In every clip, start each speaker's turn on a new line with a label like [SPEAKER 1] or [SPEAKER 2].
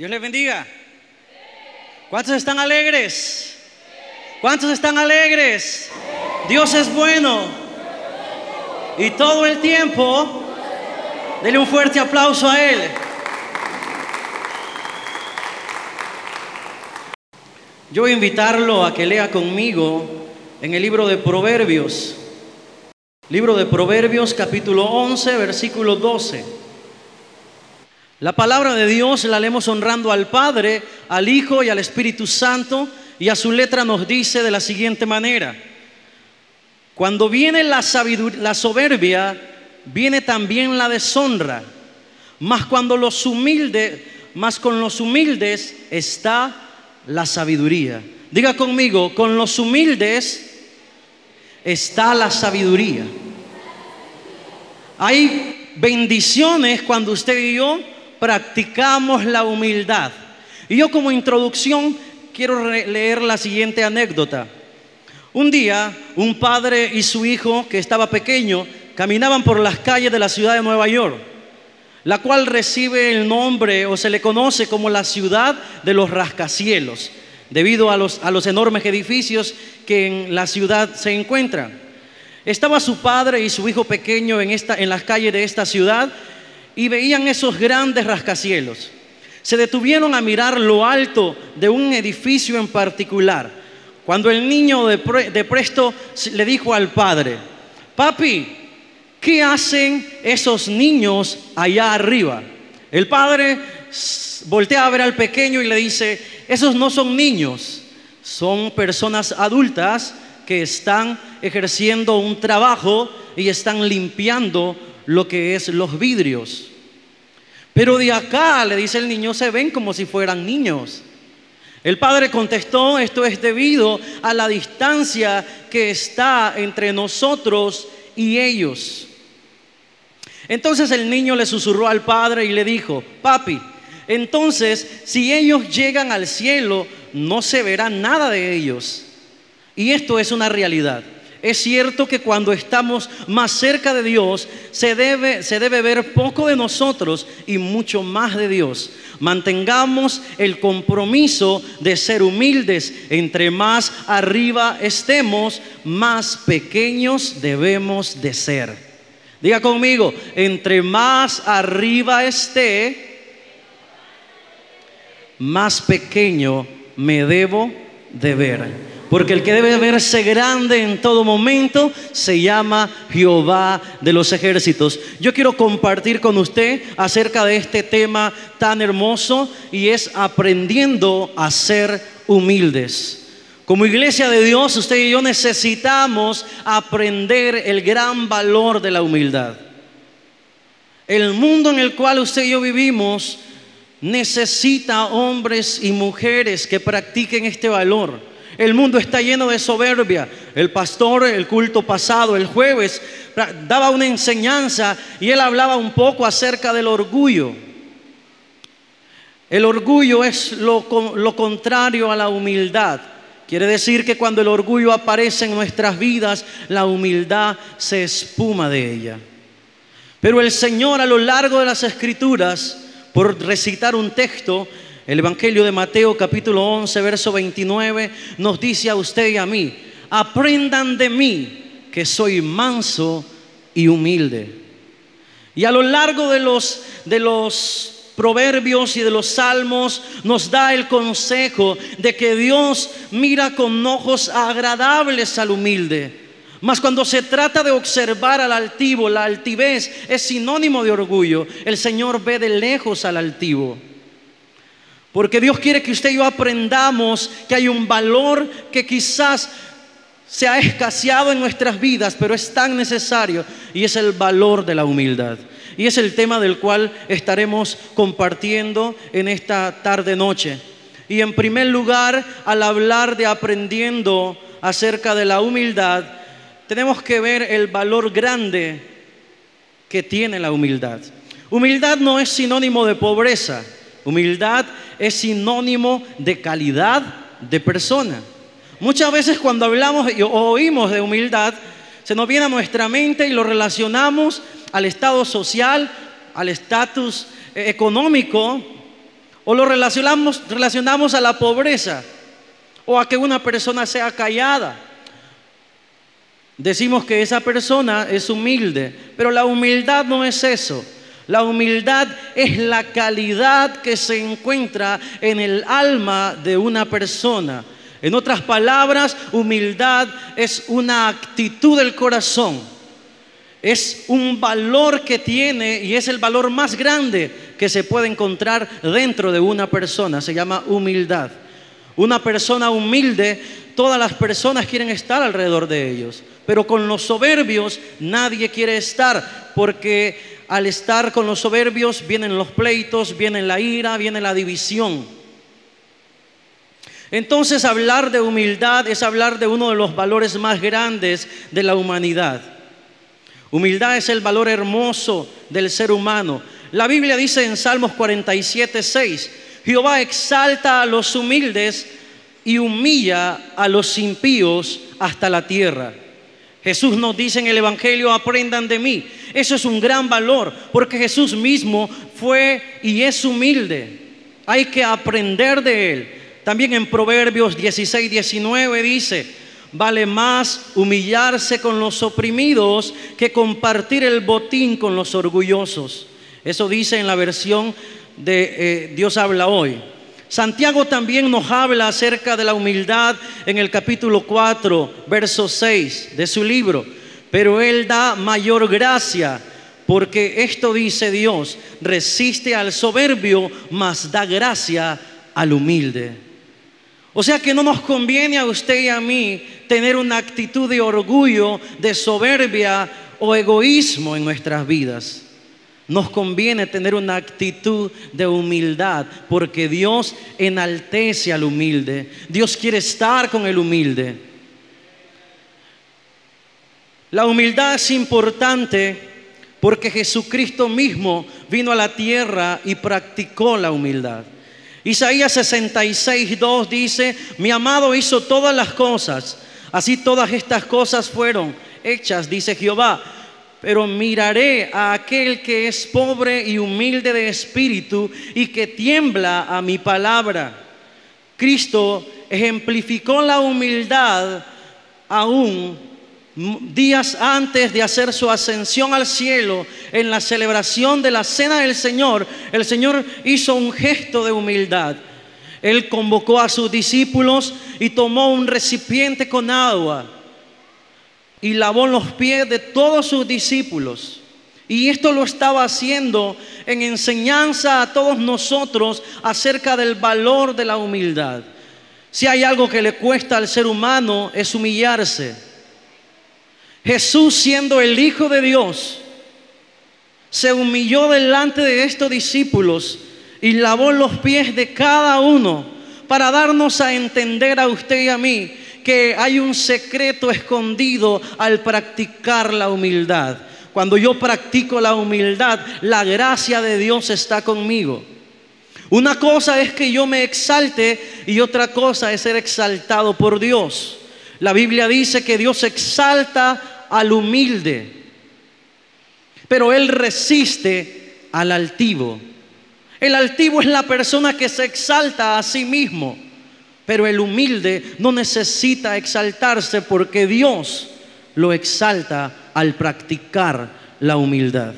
[SPEAKER 1] Dios les bendiga. ¿Cuántos están alegres? ¿Cuántos están alegres? Dios es bueno. Y todo el tiempo, dele un fuerte aplauso a Él. Yo voy a invitarlo a que lea conmigo en el libro de Proverbios. Libro de Proverbios capítulo 11, versículo 12. La palabra de Dios la leemos honrando al Padre, al Hijo y al Espíritu Santo y a su letra nos dice de la siguiente manera. Cuando viene la, la soberbia, viene también la deshonra, mas cuando los humildes, más con los humildes está la sabiduría. Diga conmigo, con los humildes está la sabiduría. Hay bendiciones cuando usted y yo practicamos la humildad. Y yo como introducción quiero leer la siguiente anécdota. Un día, un padre y su hijo, que estaba pequeño, caminaban por las calles de la ciudad de Nueva York, la cual recibe el nombre o se le conoce como la ciudad de los rascacielos, debido a los, a los enormes edificios que en la ciudad se encuentran. Estaba su padre y su hijo pequeño en, esta, en las calles de esta ciudad y veían esos grandes rascacielos. Se detuvieron a mirar lo alto de un edificio en particular. Cuando el niño de, presto le dijo al padre, papi, ¿qué hacen esos niños allá arriba? El padre voltea a ver al pequeño y le dice, esos no son niños, son personas adultas que están ejerciendo un trabajo y están limpiando lo que es los vidrios. Pero de acá, le dice el niño, se ven como si fueran niños. El padre contestó, esto es debido a la distancia que está entre nosotros y ellos. Entonces el niño le susurró al padre y le dijo, papi, entonces si ellos llegan al cielo, no se verá nada de ellos. Y esto es una realidad. Es cierto que cuando estamos más cerca de Dios, se debe, se debe ver poco de nosotros y mucho más de Dios. Mantengamos el compromiso de ser humildes. Entre más arriba estemos, más pequeños debemos de ser. Diga conmigo, entre más arriba esté, más pequeño me debo de ver. Porque el que debe verse grande en todo momento se llama Jehová de los ejércitos. Yo quiero compartir con usted acerca de este tema tan hermoso y es aprendiendo a ser humildes. Como iglesia de Dios, usted y yo necesitamos aprender el gran valor de la humildad. El mundo en el cual usted y yo vivimos necesita hombres y mujeres que practiquen este valor. El mundo está lleno de soberbia. El pastor, el culto pasado, el jueves, daba una enseñanza y él hablaba un poco acerca del orgullo. El orgullo es lo, lo contrario a la humildad. Quiere decir que cuando el orgullo aparece en nuestras vidas, la humildad se espuma de ella. Pero el Señor a lo largo de las escrituras, por recitar un texto, el Evangelio de Mateo capítulo 11, verso 29 nos dice a usted y a mí, aprendan de mí que soy manso y humilde. Y a lo largo de los, de los proverbios y de los salmos nos da el consejo de que Dios mira con ojos agradables al humilde. Mas cuando se trata de observar al altivo, la altivez es sinónimo de orgullo. El Señor ve de lejos al altivo. Porque Dios quiere que usted y yo aprendamos que hay un valor que quizás se ha escaseado en nuestras vidas, pero es tan necesario y es el valor de la humildad. Y es el tema del cual estaremos compartiendo en esta tarde noche. Y en primer lugar, al hablar de aprendiendo acerca de la humildad, tenemos que ver el valor grande que tiene la humildad. Humildad no es sinónimo de pobreza. Humildad es sinónimo de calidad de persona. Muchas veces cuando hablamos o oímos de humildad, se nos viene a nuestra mente y lo relacionamos al estado social, al estatus eh, económico O lo relacionamos, relacionamos a la pobreza o a que una persona sea callada. Decimos que esa persona es humilde, pero la humildad no es eso. La humildad es la calidad que se encuentra en el alma de una persona. En otras palabras, humildad es una actitud del corazón. Es un valor que tiene y es el valor más grande que se puede encontrar dentro de una persona. Se llama humildad. Una persona humilde, todas las personas quieren estar alrededor de ellos. Pero con los soberbios nadie quiere estar, porque al estar con los soberbios vienen los pleitos, viene la ira, viene la división. Entonces hablar de humildad es hablar de uno de los valores más grandes de la humanidad. Humildad es el valor hermoso del ser humano. La Biblia dice en Salmos 47, 6, Jehová exalta a los humildes y humilla a los impíos hasta la tierra. Jesús nos dice en el Evangelio, aprendan de mí. Eso es un gran valor, porque Jesús mismo fue y es humilde. Hay que aprender de él. También en Proverbios 16, 19 dice, vale más humillarse con los oprimidos que compartir el botín con los orgullosos. Eso dice en la versión de eh, Dios habla hoy. Santiago también nos habla acerca de la humildad en el capítulo 4, verso 6 de su libro. Pero Él da mayor gracia, porque esto dice Dios, resiste al soberbio, mas da gracia al humilde. O sea que no nos conviene a usted y a mí tener una actitud de orgullo, de soberbia o egoísmo en nuestras vidas. Nos conviene tener una actitud de humildad porque Dios enaltece al humilde. Dios quiere estar con el humilde. La humildad es importante porque Jesucristo mismo vino a la tierra y practicó la humildad. Isaías 66, 2 dice, mi amado hizo todas las cosas, así todas estas cosas fueron hechas, dice Jehová pero miraré a aquel que es pobre y humilde de espíritu y que tiembla a mi palabra. Cristo ejemplificó la humildad aún días antes de hacer su ascensión al cielo, en la celebración de la cena del Señor, el Señor hizo un gesto de humildad. Él convocó a sus discípulos y tomó un recipiente con agua y lavó los pies de todos sus discípulos. Y esto lo estaba haciendo en enseñanza a todos nosotros acerca del valor de la humildad. Si hay algo que le cuesta al ser humano es humillarse. Jesús siendo el Hijo de Dios, se humilló delante de estos discípulos y lavó los pies de cada uno para darnos a entender a usted y a mí que hay un secreto escondido al practicar la humildad. Cuando yo practico la humildad, la gracia de Dios está conmigo. Una cosa es que yo me exalte y otra cosa es ser exaltado por Dios. La Biblia dice que Dios exalta al humilde, pero Él resiste al altivo. El altivo es la persona que se exalta a sí mismo. Pero el humilde no necesita exaltarse porque Dios lo exalta al practicar la humildad.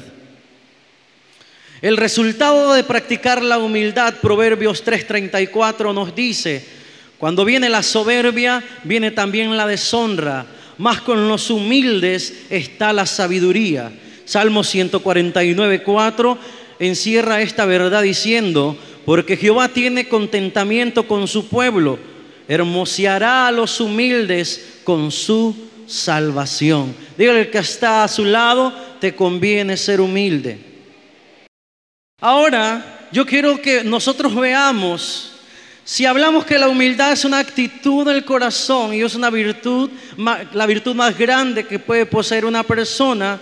[SPEAKER 1] El resultado de practicar la humildad, Proverbios 3:34 nos dice, cuando viene la soberbia, viene también la deshonra, más con los humildes está la sabiduría. Salmo 149:4 encierra esta verdad diciendo, porque Jehová tiene contentamiento con su pueblo, hermoseará a los humildes con su salvación. Dígale que está a su lado, te conviene ser humilde. Ahora, yo quiero que nosotros veamos, si hablamos que la humildad es una actitud del corazón y es una virtud, la virtud más grande que puede poseer una persona,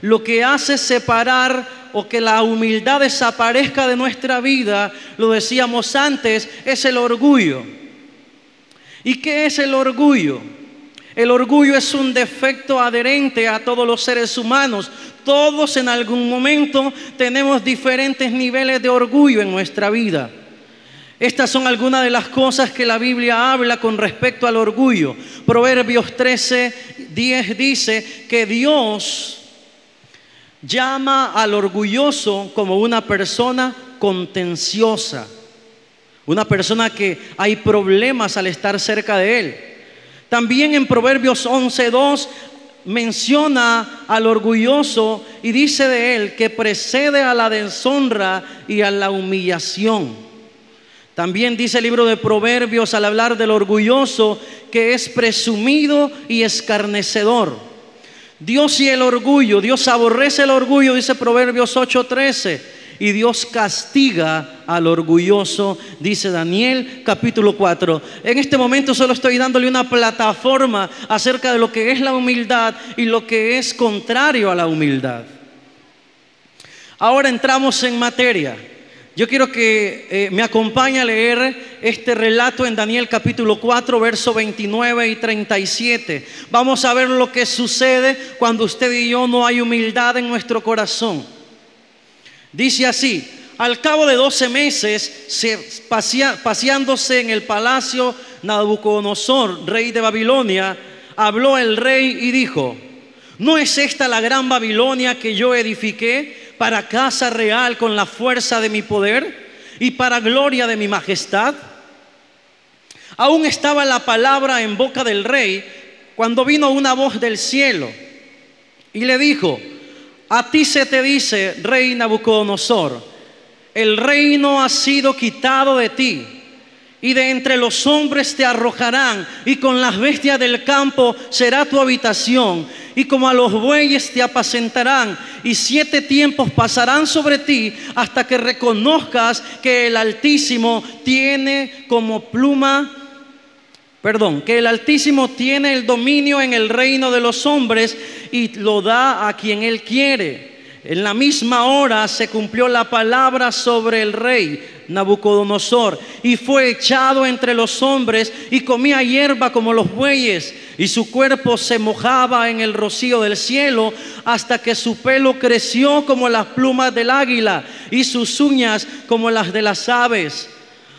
[SPEAKER 1] lo que hace separar o que la humildad desaparezca de nuestra vida, lo decíamos antes, es el orgullo. ¿Y qué es el orgullo? El orgullo es un defecto adherente a todos los seres humanos. Todos en algún momento tenemos diferentes niveles de orgullo en nuestra vida. Estas son algunas de las cosas que la Biblia habla con respecto al orgullo. Proverbios 13, 10 dice que Dios llama al orgulloso como una persona contenciosa, una persona que hay problemas al estar cerca de él. También en Proverbios 11.2 menciona al orgulloso y dice de él que precede a la deshonra y a la humillación. También dice el libro de Proverbios al hablar del orgulloso que es presumido y escarnecedor. Dios y el orgullo, Dios aborrece el orgullo, dice Proverbios 8:13 y Dios castiga al orgulloso, dice Daniel capítulo 4. En este momento solo estoy dándole una plataforma acerca de lo que es la humildad y lo que es contrario a la humildad. Ahora entramos en materia. Yo quiero que eh, me acompañe a leer este relato en Daniel capítulo 4, verso 29 y 37. Vamos a ver lo que sucede cuando usted y yo no hay humildad en nuestro corazón. Dice así, al cabo de 12 meses, se paseándose en el palacio Nabucodonosor, rey de Babilonia, habló el rey y dijo, ¿no es esta la gran Babilonia que yo edifiqué para casa real con la fuerza de mi poder y para gloria de mi majestad? Aún estaba la palabra en boca del rey cuando vino una voz del cielo y le dijo, a ti se te dice, rey Nabucodonosor, el reino ha sido quitado de ti y de entre los hombres te arrojarán y con las bestias del campo será tu habitación y como a los bueyes te apacentarán y siete tiempos pasarán sobre ti hasta que reconozcas que el Altísimo tiene como pluma Perdón, que el Altísimo tiene el dominio en el reino de los hombres y lo da a quien él quiere. En la misma hora se cumplió la palabra sobre el rey Nabucodonosor y fue echado entre los hombres y comía hierba como los bueyes y su cuerpo se mojaba en el rocío del cielo hasta que su pelo creció como las plumas del águila y sus uñas como las de las aves.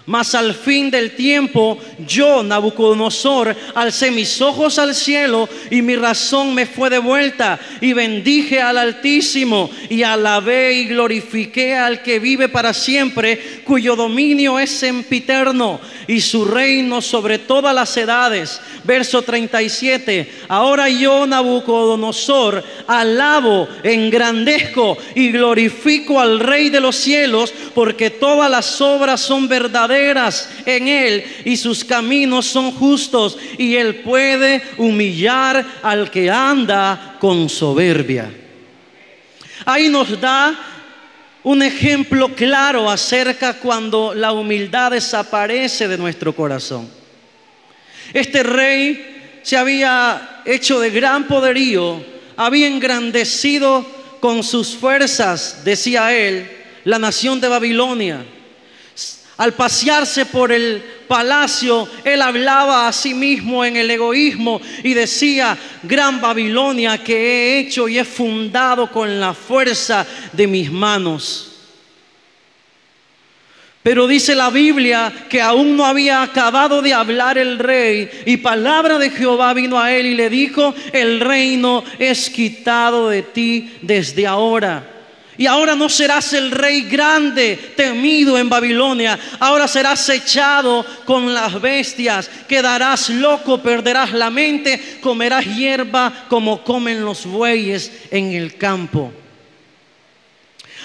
[SPEAKER 1] Mas al fin del tiempo, yo, Nabucodonosor, alcé mis ojos al cielo y mi razón me fue devuelta y bendije al Altísimo y alabé y glorifiqué al que vive para siempre, cuyo dominio es sempiterno y su reino sobre todas las edades. Verso 37. Ahora yo, Nabucodonosor, alabo, engrandezco y glorifico al Rey de los cielos, porque todas las obras son verdaderas en Él y sus caminos son justos y Él puede humillar al que anda con soberbia. Ahí nos da un ejemplo claro acerca cuando la humildad desaparece de nuestro corazón. Este rey se había hecho de gran poderío, había engrandecido con sus fuerzas, decía él, la nación de Babilonia al pasearse por el palacio, él hablaba a sí mismo en el egoísmo y decía, gran Babilonia que he hecho y he fundado con la fuerza de mis manos. Pero dice la Biblia que aún no había acabado de hablar el rey y palabra de Jehová vino a él y le dijo, el reino es quitado de ti desde ahora. Y ahora no serás el rey grande, temido en Babilonia. Ahora serás echado con las bestias. Quedarás loco, perderás la mente, comerás hierba como comen los bueyes en el campo.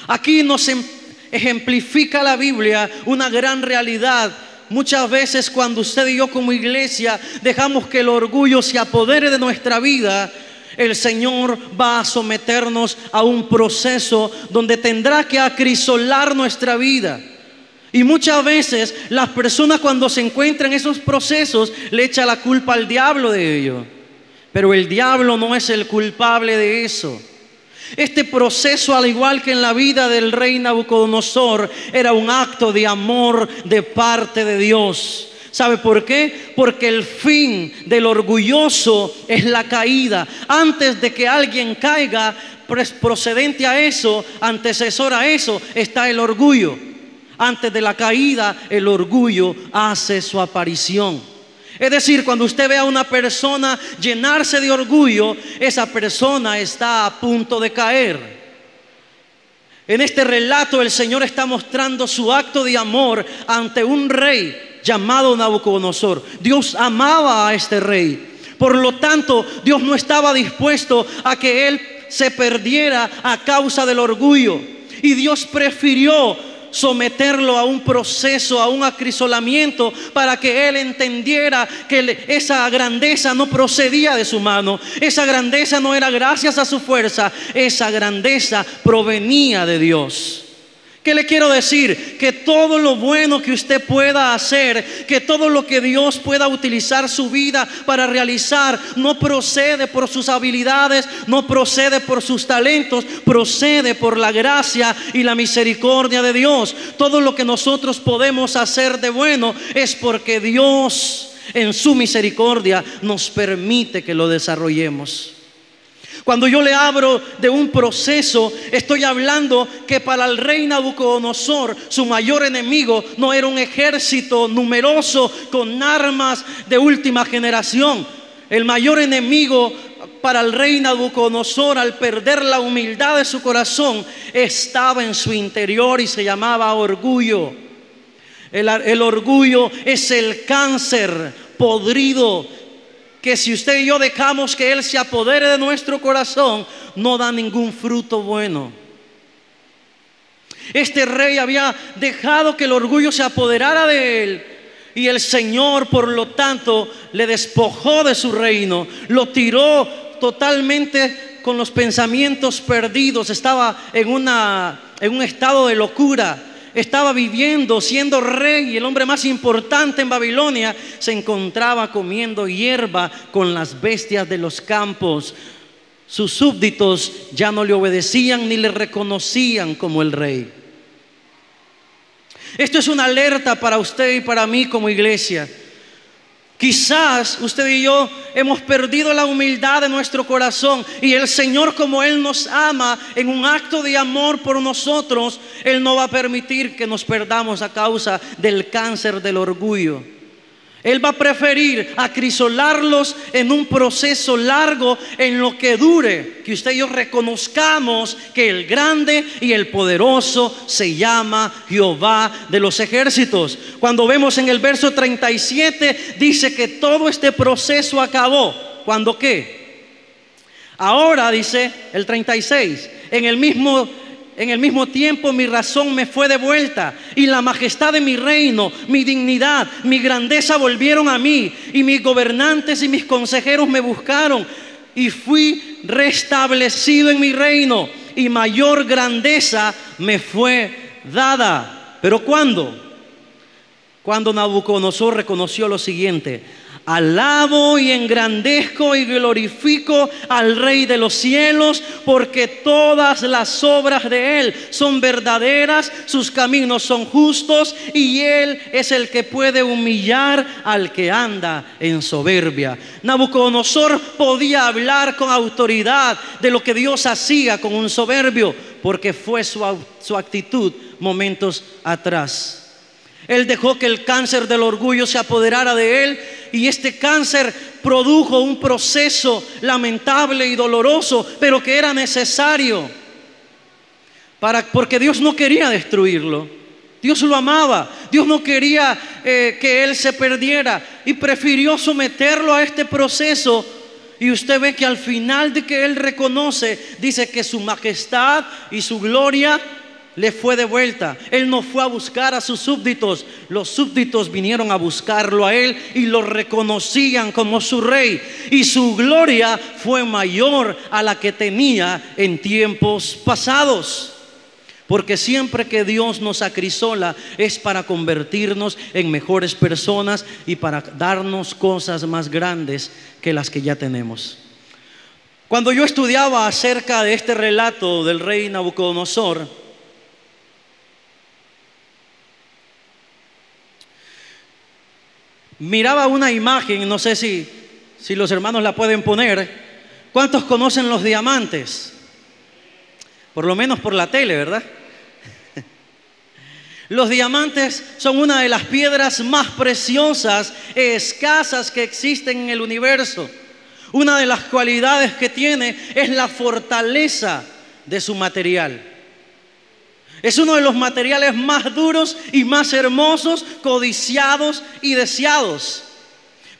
[SPEAKER 1] Aquí nos em-, ejemplifica la Biblia una gran realidad Muchas veces cuando usted y yo como iglesia dejamos que el orgullo se apodere de nuestra vida, el Señor va a someternos a un proceso donde tendrá que acrisolar nuestra vida. Y muchas veces las personas cuando se encuentran en esos procesos le echan la culpa al diablo de ello. Pero el diablo no es el culpable de eso. Este proceso, al igual que en la vida del rey Nabucodonosor, era un acto de amor de parte de Dios. ¿Sabe por qué? Porque el fin del orgulloso es la caída. Antes de que alguien caiga, procedente a eso, antecesor a eso, está el orgullo. Antes de la caída, el orgullo hace su aparición. Es decir, cuando usted ve a una persona llenarse de orgullo, esa persona está a punto de caer. En este relato el Señor está mostrando su acto de amor ante un rey llamado Nabucodonosor. Dios amaba a este rey. Por lo tanto, Dios no estaba dispuesto a que él se perdiera a causa del orgullo. Y Dios prefirió someterlo a un proceso, a un acrisolamiento, para que él entendiera que esa grandeza no procedía de su mano, esa grandeza no era gracias a su fuerza, esa grandeza provenía de Dios. ¿Qué le quiero decir? Que todo lo bueno que usted pueda hacer, que todo lo que Dios pueda utilizar su vida para realizar, no procede por sus habilidades, no procede por sus talentos, procede por la gracia y la misericordia de Dios. Todo lo que nosotros podemos hacer de bueno es porque Dios en su misericordia nos permite que lo desarrollemos. Cuando yo le hablo de un proceso, estoy hablando que para el rey Nabucodonosor, su mayor enemigo no era un ejército numeroso con armas de última generación. El mayor enemigo para el rey Nabucodonosor al perder la humildad de su corazón estaba en su interior y se llamaba orgullo. El, el orgullo es el cáncer podrido que si usted y yo dejamos que Él se apodere de nuestro corazón, no da ningún fruto bueno. Este rey había dejado que el orgullo se apoderara de él. Y el Señor, por lo tanto, le despojó de su reino, lo tiró totalmente con los pensamientos perdidos, estaba en, una, en un estado de locura estaba viviendo, siendo rey el hombre más importante en Babilonia, se encontraba comiendo hierba con las bestias de los campos. Sus súbditos ya no le obedecían ni le reconocían como el rey. Esto es una alerta para usted y para mí como iglesia. Quizás usted y yo hemos perdido la humildad de nuestro corazón y el Señor como Él nos ama en un acto de amor por nosotros, Él no va a permitir que nos perdamos a causa del cáncer del orgullo. Él va a preferir acrisolarlos en un proceso largo en lo que dure, que usted y yo reconozcamos que el grande y el poderoso se llama Jehová de los ejércitos. Cuando vemos en el verso 37 dice que todo este proceso acabó. ¿Cuándo qué? Ahora dice el 36, en el mismo en el mismo tiempo mi razón me fue devuelta y la majestad de mi reino, mi dignidad, mi grandeza volvieron a mí y mis gobernantes y mis consejeros me buscaron y fui restablecido en mi reino y mayor grandeza me fue dada. ¿Pero cuándo? Cuando Nabucodonosor reconoció lo siguiente, Alabo y engrandezco y glorifico al Rey de los cielos, porque todas las obras de Él son verdaderas, sus caminos son justos, y Él es el que puede humillar al que anda en soberbia. Nabucodonosor podía hablar con autoridad de lo que Dios hacía con un soberbio, porque fue su, su actitud momentos atrás. Él dejó que el cáncer del orgullo se apoderara de él y este cáncer produjo un proceso lamentable y doloroso, pero que era necesario para porque Dios no quería destruirlo. Dios lo amaba, Dios no quería eh, que él se perdiera y prefirió someterlo a este proceso. Y usted ve que al final de que él reconoce, dice que su majestad y su gloria le fue de vuelta. Él no fue a buscar a sus súbditos. Los súbditos vinieron a buscarlo a él y lo reconocían como su rey. Y su gloria fue mayor a la que tenía en tiempos pasados. Porque siempre que Dios nos acrisola es para convertirnos en mejores personas y para darnos cosas más grandes que las que ya tenemos. Cuando yo estudiaba acerca de este relato del rey Nabucodonosor, miraba una imagen, no sé si, si los hermanos la pueden poner. ¿Cuántos conocen los diamantes? Por lo menos por la tele, ¿verdad? Los diamantes son una de las piedras más preciosas escasas que existen en el universo. Una de las cualidades que tiene es la fortaleza de su material. Es uno de los materiales más duros y más hermosos, codiciados y deseados.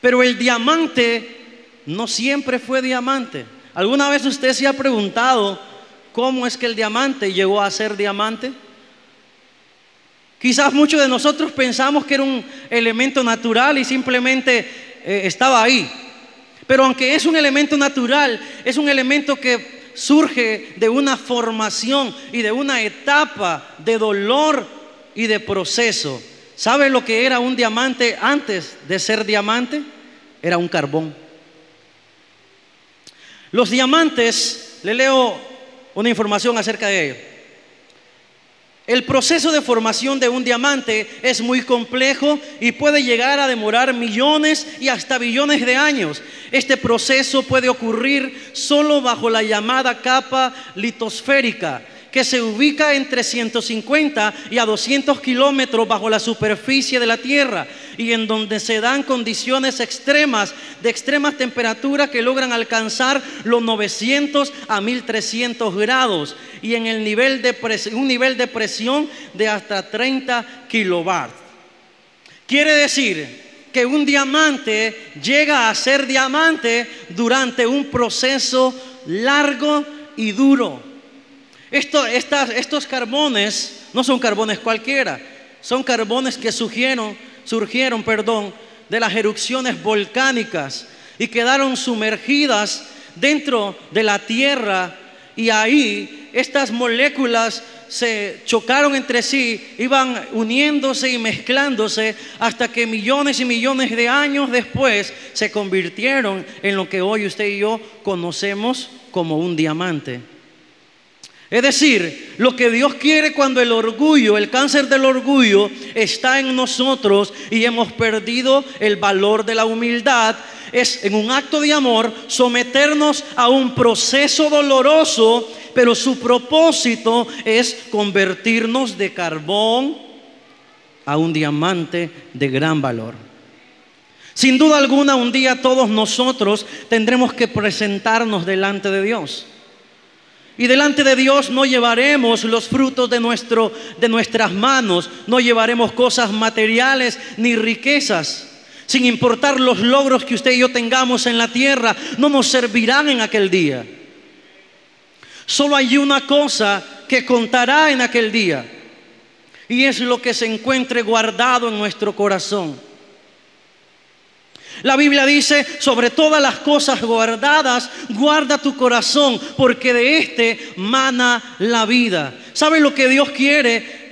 [SPEAKER 1] Pero el diamante no siempre fue diamante. ¿Alguna vez usted se ha preguntado cómo es que el diamante llegó a ser diamante? Quizás muchos de nosotros pensamos que era un elemento natural y simplemente eh, estaba ahí. Pero aunque es un elemento natural, es un elemento que surge de una formación y de una etapa de dolor y de proceso. ¿Sabe lo que era un diamante antes de ser diamante? Era un carbón. Los diamantes, le leo una información acerca de ellos. El proceso de formación de un diamante es muy complejo y puede llegar a demorar millones y hasta billones de años. Este proceso puede ocurrir solo bajo la llamada capa litosférica, que se ubica entre 150 y a 200 kilómetros bajo la superficie de la Tierra y en donde se dan condiciones extremas, de extremas temperaturas que logran alcanzar los 900 a 1300 grados y en el nivel de un nivel de presión de hasta 30 kilovatios. Quiere decir que un diamante llega a ser diamante durante un proceso largo y duro. Estos carbones no son carbones cualquiera, son carbones que surgieron surgieron, perdón, de las erupciones volcánicas y quedaron sumergidas dentro de la tierra y ahí estas moléculas se chocaron entre sí, iban uniéndose y mezclándose hasta que millones y millones de años después se convirtieron en lo que hoy usted y yo conocemos como un diamante. Es decir, lo que Dios quiere cuando el orgullo, el cáncer del orgullo está en nosotros y hemos perdido el valor de la humildad, es en un acto de amor someternos a un proceso doloroso, pero su propósito es convertirnos de carbón a un diamante de gran valor. Sin duda alguna, un día todos nosotros tendremos que presentarnos delante de Dios. Y delante de Dios no llevaremos los frutos de, nuestro, de nuestras manos, no llevaremos cosas materiales ni riquezas. Sin importar los logros que usted y yo tengamos en la tierra, no nos servirán en aquel día. Solo hay una cosa que contará en aquel día. Y es lo que se encuentre guardado en nuestro corazón. La Biblia dice, sobre todas las cosas guardadas, guarda tu corazón, porque de este mana la vida. ¿Sabe lo que Dios quiere?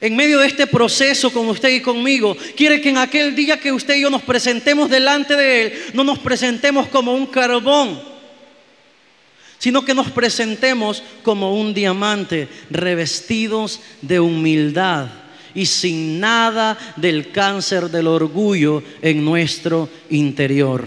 [SPEAKER 1] En medio de este proceso con usted y conmigo, quiere que en aquel día que usted y yo nos presentemos delante de Él, no nos presentemos como un carbón, sino que nos presentemos como un diamante, revestidos de humildad y sin nada del cáncer del orgullo en nuestro interior.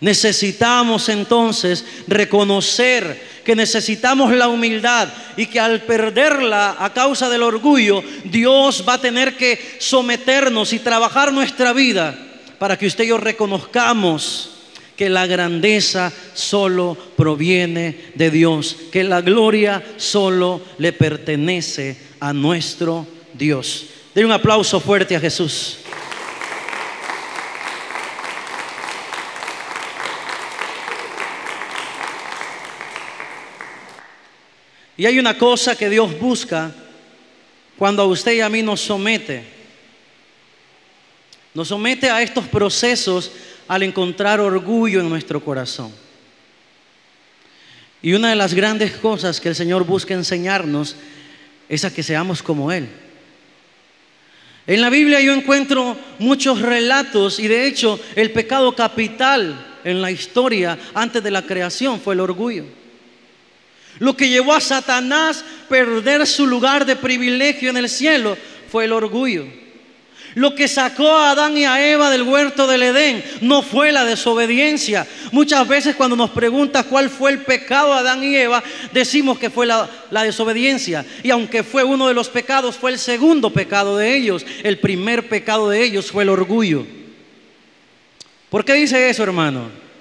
[SPEAKER 1] Necesitamos entonces reconocer que necesitamos la humildad y que al perderla a causa del orgullo, Dios va a tener que someternos y trabajar nuestra vida para que usted y yo reconozcamos que la grandeza solo proviene de Dios, que la gloria solo le pertenece a nuestro Dios. Den un aplauso fuerte a Jesús. Y hay una cosa que Dios busca cuando a usted y a mí nos somete. Nos somete a estos procesos al encontrar orgullo en nuestro corazón. Y una de las grandes cosas que el Señor busca enseñarnos es a que seamos como Él. En la Biblia yo encuentro muchos relatos y de hecho el pecado capital en la historia antes de la creación fue el orgullo. Lo que llevó a Satanás perder su lugar de privilegio en el cielo fue el orgullo. Lo que sacó a Adán y a Eva del huerto del Edén no fue la desobediencia. Muchas veces cuando nos preguntas cuál fue el pecado de Adán y Eva, decimos que fue la, la, desobediencia. Y aunque fue uno de los pecados, fue el segundo pecado de ellos. El primer pecado de ellos fue el orgullo. ¿Por qué dice eso, hermano?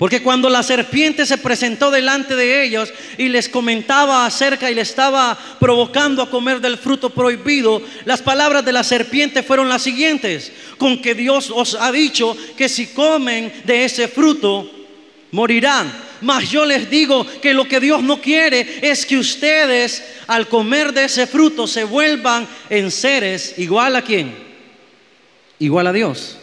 [SPEAKER 1] Porque cuando la serpiente se presentó delante de ellos y les comentaba acerca y le estaba provocando a comer del fruto prohibido, las palabras de la serpiente fueron las siguientes, con que Dios os ha dicho que si comen de ese fruto, morirán. Mas yo les digo que lo que Dios no quiere es que ustedes al comer de ese fruto se vuelvan en seres igual a quién? Igual a Dios.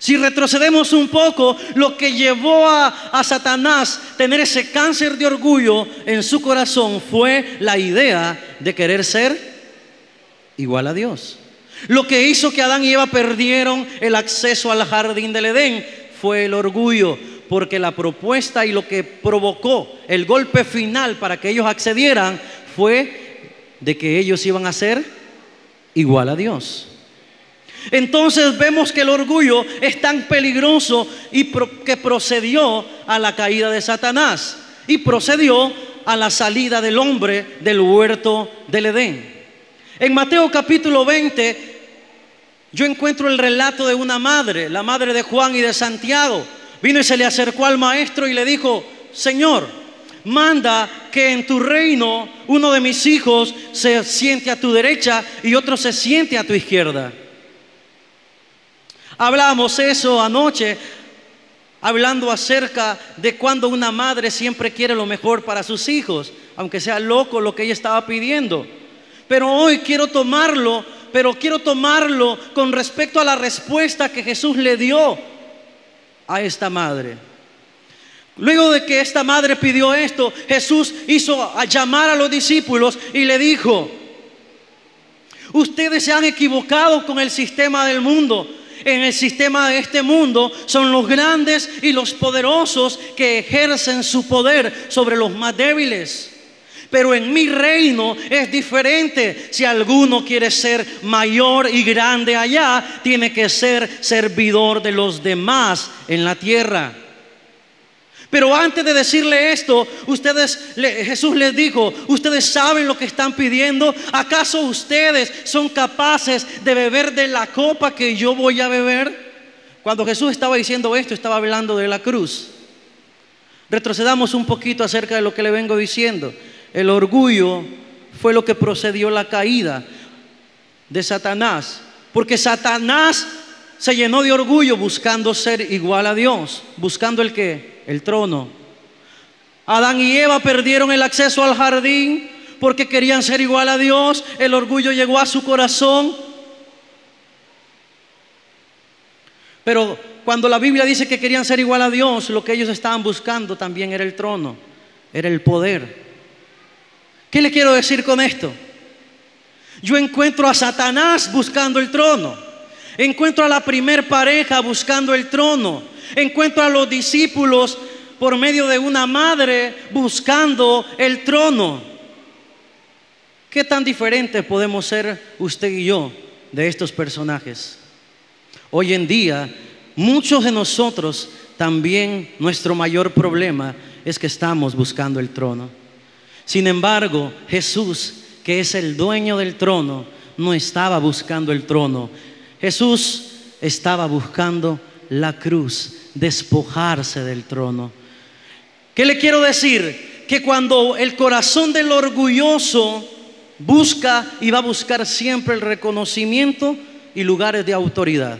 [SPEAKER 1] Si retrocedemos un poco, lo que llevó a, a, Satanás tener ese cáncer de orgullo en su corazón fue la idea de querer ser igual a Dios. Lo que hizo que Adán y Eva perdieron el acceso al jardín del Edén fue el orgullo, porque la propuesta y lo que provocó el golpe final para que ellos accedieran fue de que ellos iban a ser igual a Dios. Entonces vemos que el orgullo es tan peligroso y que procedió a la caída de Satanás y procedió a la salida del hombre del huerto del Edén. En Mateo capítulo 20 yo encuentro el relato de una madre, la madre de Juan y de Santiago. Vino y se le acercó al maestro y le dijo, Señor, manda que en tu reino uno de mis hijos se siente a tu derecha y otro se siente a tu izquierda. Hablábamos eso anoche, hablando acerca de cuando una madre siempre quiere lo mejor para sus hijos, aunque sea loco lo que ella estaba pidiendo. Pero hoy quiero tomarlo, pero quiero tomarlo con respecto a la respuesta que Jesús le dio a esta madre. Luego de que esta madre pidió esto, Jesús hizo llamar a los discípulos y le dijo, ustedes se han equivocado con el sistema del mundo en el sistema de este mundo son los grandes y los poderosos que ejercen su poder sobre los más débiles. Pero en mi reino es diferente. Si alguno quiere ser mayor y grande allá, tiene que ser servidor de los demás en la tierra. Pero antes de decirle esto, ustedes, Jesús les dijo, ustedes saben lo que están pidiendo. ¿Acaso ustedes son capaces de beber de la copa que yo voy a beber? Cuando Jesús estaba diciendo esto, estaba hablando de la cruz. Retrocedamos un poquito acerca de lo que le vengo diciendo. El orgullo fue lo que procedió la caída de Satanás. Porque Satanás se llenó de orgullo buscando ser igual a Dios, buscando el que, el trono. Adán y Eva perdieron el acceso al jardín porque querían ser igual a Dios, el orgullo llegó a su corazón. Pero cuando la Biblia dice que querían ser igual a Dios, lo que ellos estaban buscando también era el trono, era el poder. ¿Qué le quiero decir con esto? Yo encuentro a Satanás buscando el trono. Encuentro a la primer pareja buscando el trono. Encuentro a los discípulos por medio de una madre buscando el trono. ¿Qué tan diferentes podemos ser usted y yo de estos personajes? Hoy en día, muchos de nosotros también nuestro mayor problema es que estamos buscando el trono. Sin embargo, Jesús, que es el dueño del trono, no estaba buscando el trono, Jesús estaba buscando la cruz, despojarse del trono. ¿Qué le quiero decir? Que cuando el corazón del orgulloso busca y va a buscar siempre el reconocimiento y lugares de autoridad.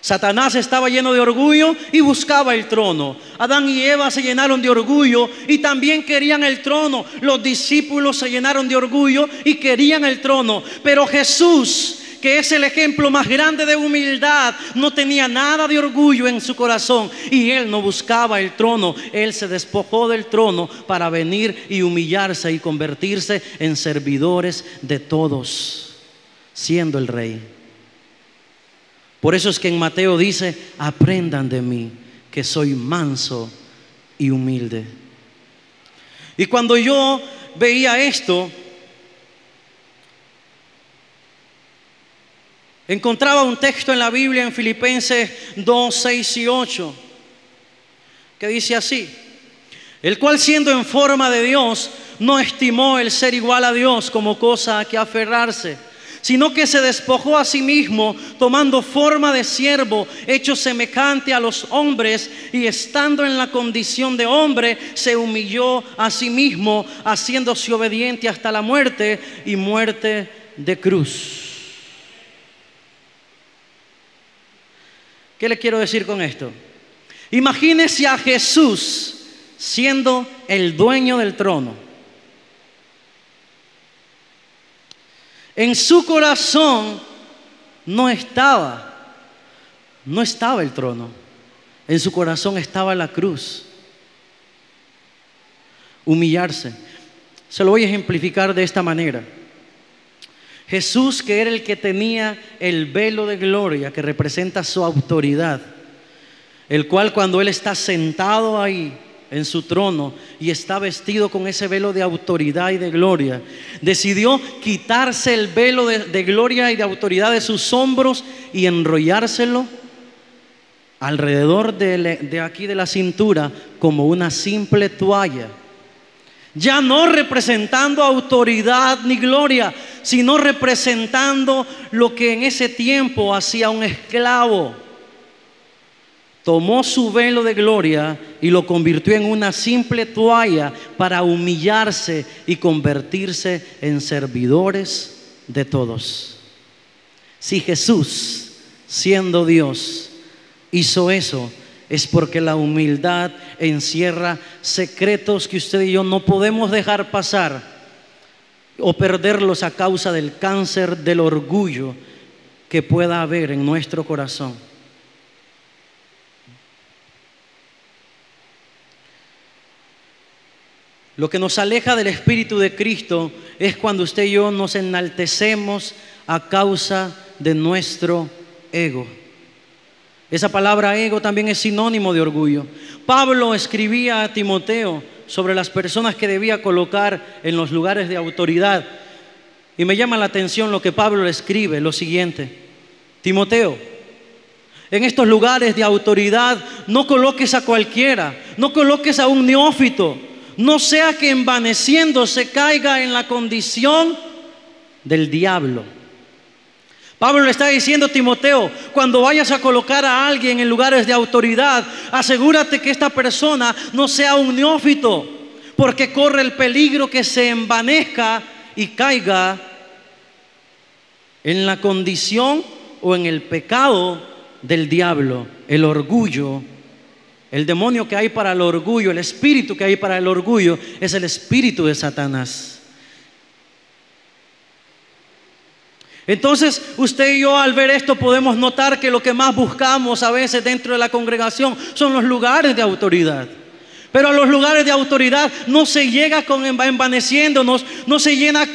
[SPEAKER 1] Satanás estaba lleno de orgullo y buscaba el trono. Adán y Eva se llenaron de orgullo y también querían el trono. Los discípulos se llenaron de orgullo y querían el trono. Pero Jesús que es el ejemplo más grande de humildad, no tenía nada de orgullo en su corazón y él no buscaba el trono, él se despojó del trono para venir y humillarse y convertirse en servidores de todos, siendo el rey. Por eso es que en Mateo dice, aprendan de mí, que soy manso y humilde. Y cuando yo veía esto, Encontraba un texto en la Biblia en Filipenses 2, 6 y 8 que dice así, el cual siendo en forma de Dios, no estimó el ser igual a Dios como cosa a que aferrarse, sino que se despojó a sí mismo, tomando forma de siervo, hecho semejante a los hombres, y estando en la condición de hombre, se humilló a sí mismo, haciéndose obediente hasta la muerte y muerte de cruz. ¿Qué le quiero decir con esto? Imagínese a Jesús siendo el dueño del trono. En su corazón no estaba, no estaba el trono. En su corazón estaba la cruz. Humillarse. Se lo voy a ejemplificar de esta manera. Jesús, que era el que tenía el velo de gloria que representa su autoridad, el cual cuando Él está sentado ahí en su trono y está vestido con ese velo de autoridad y de gloria, decidió quitarse el velo de, gloria y de autoridad de sus hombros y enrollárselo alrededor de, aquí de la cintura como una simple toalla ya no representando autoridad ni gloria, sino representando lo que en ese tiempo hacía un esclavo. Tomó su velo de gloria y lo convirtió en una simple toalla para humillarse y convertirse en servidores de todos. Si Jesús, siendo Dios, hizo eso, es porque la humildad encierra secretos que usted y yo no podemos dejar pasar o perderlos a causa del cáncer del orgullo que pueda haber en nuestro corazón. Lo que nos aleja del Espíritu de Cristo es cuando usted y yo nos enaltecemos a causa de nuestro ego. Esa palabra ego también es sinónimo de orgullo. Pablo escribía a Timoteo sobre las personas que debía colocar en los lugares de autoridad. Y me llama la atención lo que Pablo le escribe, lo siguiente. Timoteo, en estos lugares de autoridad no coloques a cualquiera, no coloques a un neófito, no sea que envaneciéndose caiga en la condición del diablo. Pablo le está diciendo a Timoteo, cuando vayas a colocar a alguien en lugares de autoridad, asegúrate que esta persona no sea un neófito, porque corre el peligro que se envanezca y caiga en la condición o en el pecado del diablo, el orgullo. El demonio que hay para el orgullo, el espíritu que hay para el orgullo, es el espíritu de Satanás. Entonces, usted y yo al ver esto podemos notar que lo que más buscamos a veces dentro de la congregación son los lugares de autoridad. Pero a los lugares de autoridad no se llega con envaneciéndonos, no se llena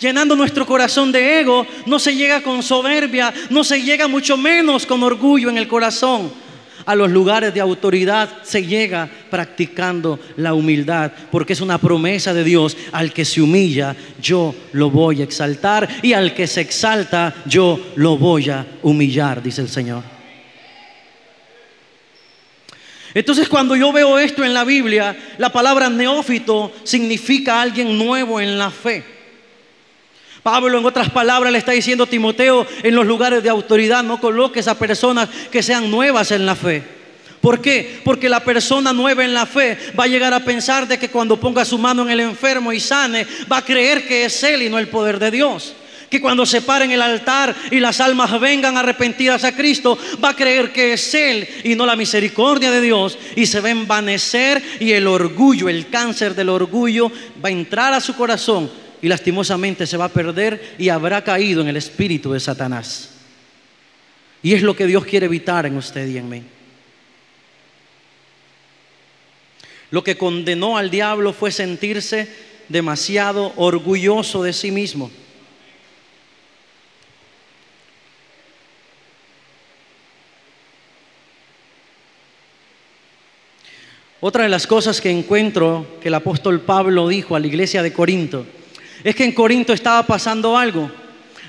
[SPEAKER 1] llenando nuestro corazón de ego, no se llega con soberbia, no se llega mucho menos con orgullo en el corazón a los lugares de autoridad se llega practicando la humildad, porque es una promesa de Dios, al que se humilla, yo lo voy a exaltar, y al que se exalta, yo lo voy a humillar, dice el Señor. Entonces cuando yo veo esto en la Biblia, la palabra neófito significa alguien nuevo en la fe. Pablo en otras palabras le está diciendo a Timoteo, en los lugares de autoridad no coloques a personas que sean nuevas en la fe. ¿Por qué? Porque la persona nueva en la fe va a llegar a pensar de que cuando ponga su mano en el enfermo y sane, va a creer que es él y no el poder de Dios. Que cuando se pare en el altar y las almas vengan arrepentidas a Cristo, va a creer que es Él y no la misericordia de Dios. Y se va a envanecer y el orgullo, el cáncer del orgullo, va a entrar a su corazón y lastimosamente se va a perder y habrá caído en el espíritu de Satanás. Y es lo que Dios quiere evitar en usted y en mí. Lo que condenó al diablo fue sentirse demasiado orgulloso de sí mismo. Otra de las cosas que encuentro que el apóstol Pablo dijo a la iglesia de Corinto es que en Corinto estaba pasando algo.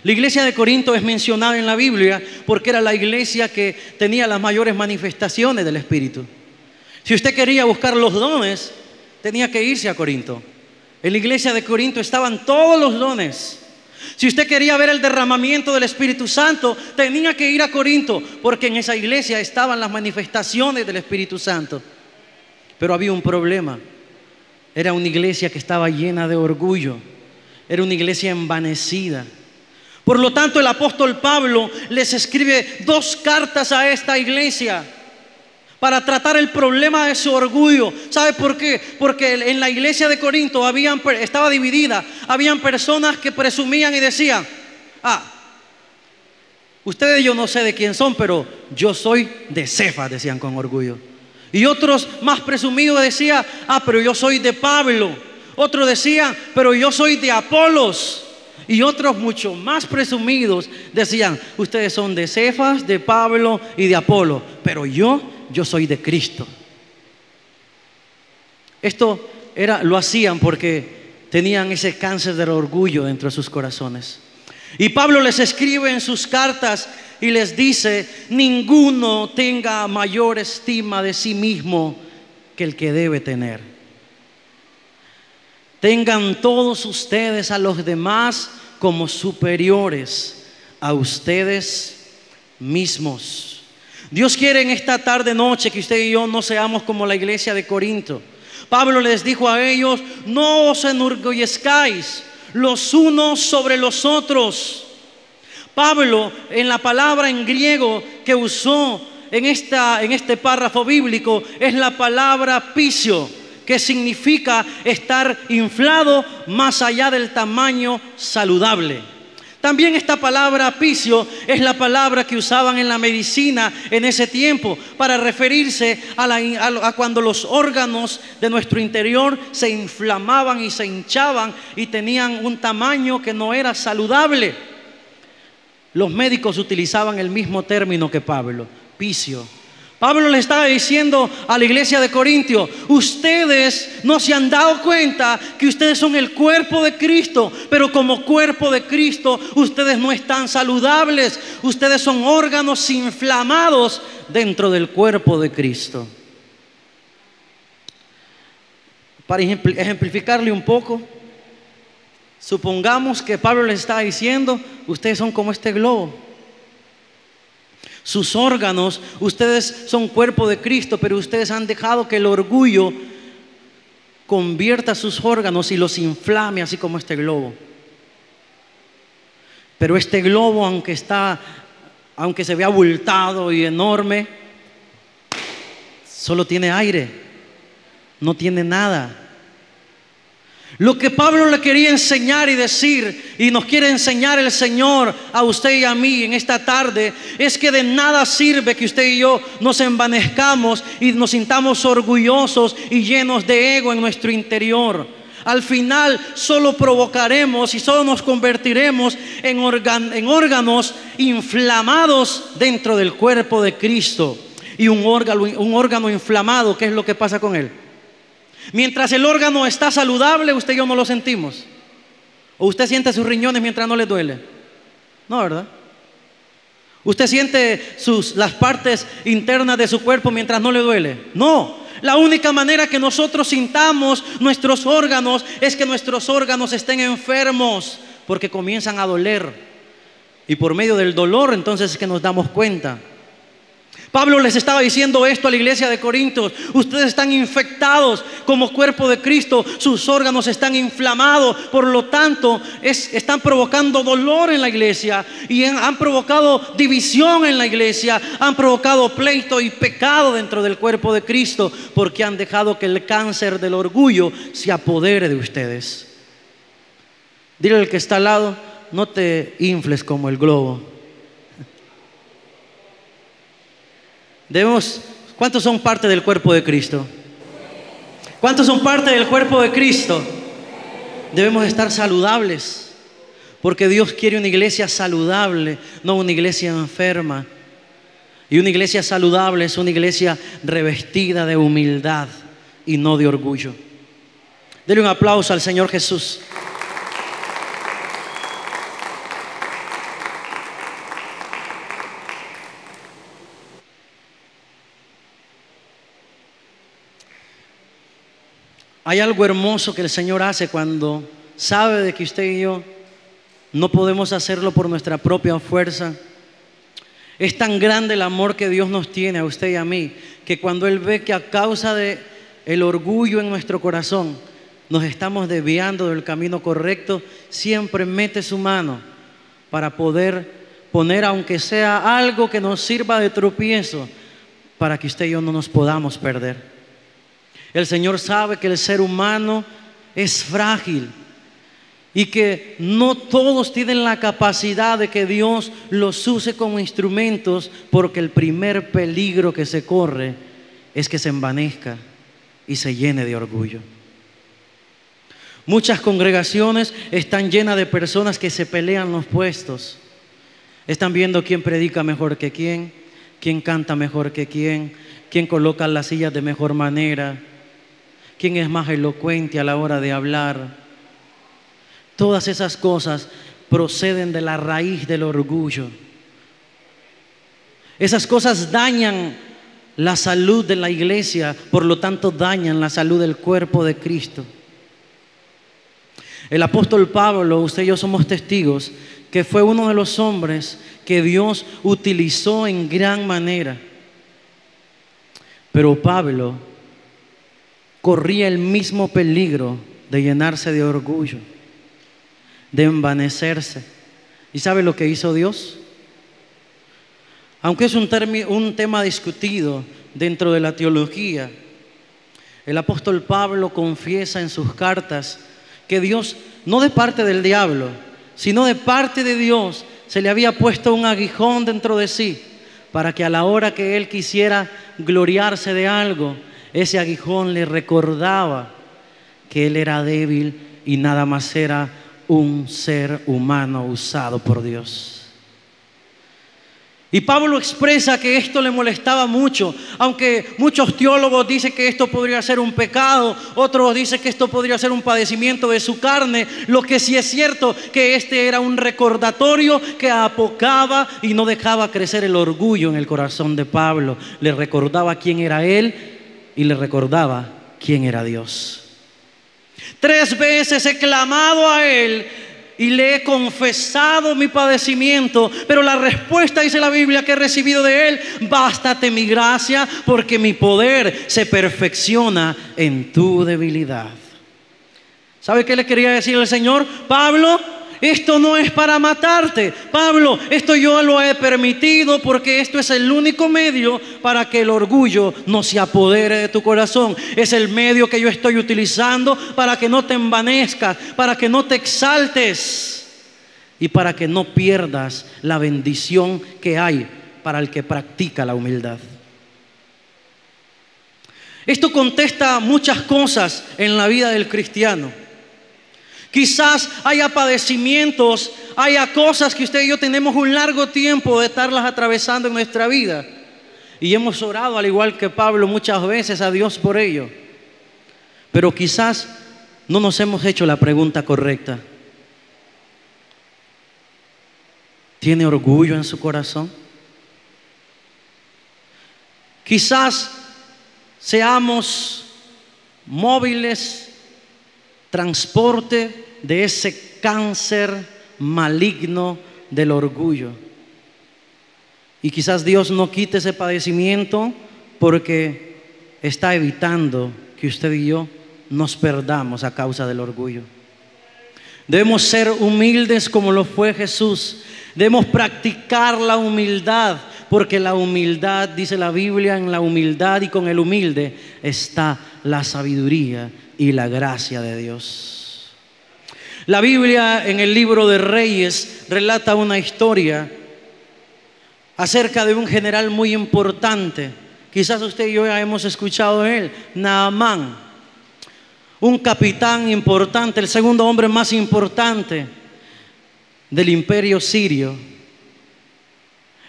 [SPEAKER 1] La iglesia de Corinto es mencionada en la Biblia porque era la iglesia que tenía las mayores manifestaciones del Espíritu. Si usted quería buscar los dones, tenía que irse a Corinto. En la iglesia de Corinto estaban todos los dones. Si usted quería ver el derramamiento del Espíritu Santo, tenía que ir a Corinto, porque en esa iglesia estaban las manifestaciones del Espíritu Santo. Pero había un problema. Era una iglesia que estaba llena de orgullo. Era una iglesia envanecida. Por lo tanto, el apóstol Pablo les escribe dos cartas a esta iglesia para tratar el problema de su orgullo. ¿Sabe por qué? Porque en la iglesia de Corinto estaba dividida. Habían personas que presumían y decían, ah, ustedes yo no sé de quién son, pero yo soy de Cefa, decían con orgullo. Y otros más presumidos decían, ah, pero yo soy de Pablo. Otros decían, pero yo soy de Apolos. Y otros mucho más presumidos decían, ustedes son de Cefas, de Pablo y de Apolo, pero yo yo soy de Cristo. Esto era, lo hacían porque tenían ese cáncer del orgullo dentro de sus corazones. Y Pablo les escribe en sus cartas y les dice, ninguno tenga mayor estima de sí mismo que el que debe tener. Tengan todos ustedes a los demás como superiores a ustedes mismos. Dios quiere en esta tarde noche que usted y yo no seamos como la iglesia de Corinto. Pablo les dijo a ellos, no os enorgullezcáis los unos sobre los otros. Pablo en la palabra en griego que usó en, esta, en este párrafo bíblico es la palabra pisio, que significa estar inflado más allá del tamaño saludable. También esta palabra pisio es la palabra que usaban en la medicina en ese tiempo para referirse a, cuando los órganos de nuestro interior se inflamaban y se hinchaban y tenían un tamaño que no era saludable. Los médicos utilizaban el mismo término que Pablo, pisio. Pablo le estaba diciendo a la iglesia de Corintio, ustedes no se han dado cuenta que ustedes son el cuerpo de Cristo, pero como cuerpo de Cristo ustedes no están saludables, ustedes son órganos inflamados dentro del cuerpo de Cristo. Para ejemplificarle un poco, supongamos que Pablo les está diciendo, ustedes son como este globo sus órganos. Ustedes son cuerpo de Cristo, pero ustedes han dejado que el orgullo convierta sus órganos y los inflame, así como este globo. Pero este globo, aunque está, aunque se ve abultado y enorme, solo tiene aire, no tiene nada. Lo que Pablo le quería enseñar y decir, y nos quiere enseñar el Señor a usted y a mí en esta tarde, es que de nada sirve que usted y yo nos envanezcamos y nos sintamos orgullosos y llenos de ego en nuestro interior. Al final solo provocaremos y solo nos convertiremos en, órganos inflamados dentro del cuerpo de Cristo. Y un órgano, un órgano inflamado, ¿qué es lo que pasa con él? Mientras el órgano está saludable, usted y yo no lo sentimos. ¿O usted siente sus riñones mientras no le duele? No, ¿verdad? ¿Usted siente sus, las partes internas de su cuerpo mientras no le duele? No. La única manera que nosotros sintamos nuestros órganos es que nuestros órganos estén enfermos porque comienzan a doler. Y por medio del dolor entonces es que nos damos cuenta. Pablo les estaba diciendo esto a la iglesia de Corintios. Ustedes están infectados como cuerpo de Cristo. Sus órganos están inflamados. Por lo tanto, están provocando dolor en la iglesia. Y han provocado división en la iglesia. Han provocado pleito y pecado dentro del cuerpo de Cristo. Porque han dejado que el cáncer del orgullo se apodere de ustedes. Dile al que está al lado, no te infles como el globo. Debemos, ¿cuántos son parte del cuerpo de Cristo? ¿Cuántos son parte del cuerpo de Cristo? Debemos estar saludables, porque Dios quiere una iglesia saludable, no una iglesia enferma. Y una iglesia saludable es una iglesia revestida de humildad y no de orgullo. Dele un aplauso al Señor Jesús. Hay algo hermoso que el Señor hace cuando sabe de que usted y yo no podemos hacerlo por nuestra propia fuerza. Es tan grande el amor que Dios nos tiene a usted y a mí, que cuando Él ve que a causa de el orgullo en nuestro corazón nos estamos desviando del camino correcto, siempre mete su mano para poder poner, aunque sea algo que nos sirva de tropiezo, para que usted y yo no nos podamos perder. El Señor sabe que el ser humano es frágil y que no todos tienen la capacidad de que Dios los use como instrumentos porque el primer peligro que se corre es que se envanezca y se llene de orgullo. Muchas congregaciones están llenas de personas que se pelean los puestos. Están viendo quién predica mejor que quién, quién canta mejor que quién, quién coloca las sillas de mejor manera, quién es más elocuente a la hora de hablar. Todas esas cosas proceden de la raíz del orgullo. Esas cosas dañan la salud de la iglesia, por lo tanto dañan la salud del cuerpo de Cristo. El apóstol Pablo, usted y yo somos testigos, que fue uno de los hombres que Dios utilizó en gran manera. Pero Pablo corría el mismo peligro de llenarse de orgullo, de envanecerse. ¿Y sabe lo que hizo Dios? Aunque es un, un tema discutido dentro de la teología, el apóstol Pablo confiesa en sus cartas que Dios, no de parte del diablo, sino de parte de Dios, se le había puesto un aguijón dentro de sí, para que a la hora que él quisiera gloriarse de algo, ese aguijón le recordaba que él era débil y nada más era un ser humano usado por Dios. Y Pablo expresa que esto le molestaba mucho, aunque muchos teólogos dicen que esto podría ser un pecado, otros dicen que esto podría ser un padecimiento de su carne, lo que sí es cierto que este era un recordatorio que apocaba y no dejaba crecer el orgullo en el corazón de Pablo, le recordaba quién era él y le recordaba quién era Dios. Tres veces he clamado a él y le he confesado mi padecimiento, pero la respuesta dice la Biblia que he recibido de él, bástate mi gracia porque mi poder se perfecciona en tu debilidad. ¿Sabe qué le quería decir el Señor? Pablo, esto no es para matarte. Pablo, esto yo lo he permitido porque esto es el único medio para que el orgullo no se apodere de tu corazón. Es el medio que yo estoy utilizando para que no te envanezcas, para que no te exaltes y para que no pierdas la bendición que hay para el que practica la humildad. Esto contesta muchas cosas en la vida del cristiano. Quizás haya padecimientos, haya cosas que usted y yo tenemos un largo tiempo de estarlas atravesando en nuestra vida. Y hemos orado, al igual que Pablo, muchas veces a Dios por ello. Pero quizás no nos hemos hecho la pregunta correcta. ¿Tiene orgullo en su corazón? Quizás seamos móviles transporte de ese cáncer maligno del orgullo. Y quizás Dios no quite ese padecimiento porque está evitando que usted y yo nos perdamos a causa del orgullo. Debemos ser humildes como lo fue Jesús. Debemos practicar la humildad, porque la humildad, dice la Biblia, en la humildad y con el humilde está la sabiduría y la gracia de Dios. La Biblia en el libro de Reyes relata una historia acerca de un general muy importante. Quizás usted y yo ya hemos escuchado de él, Naamán, un capitán importante, el segundo hombre más importante del imperio sirio.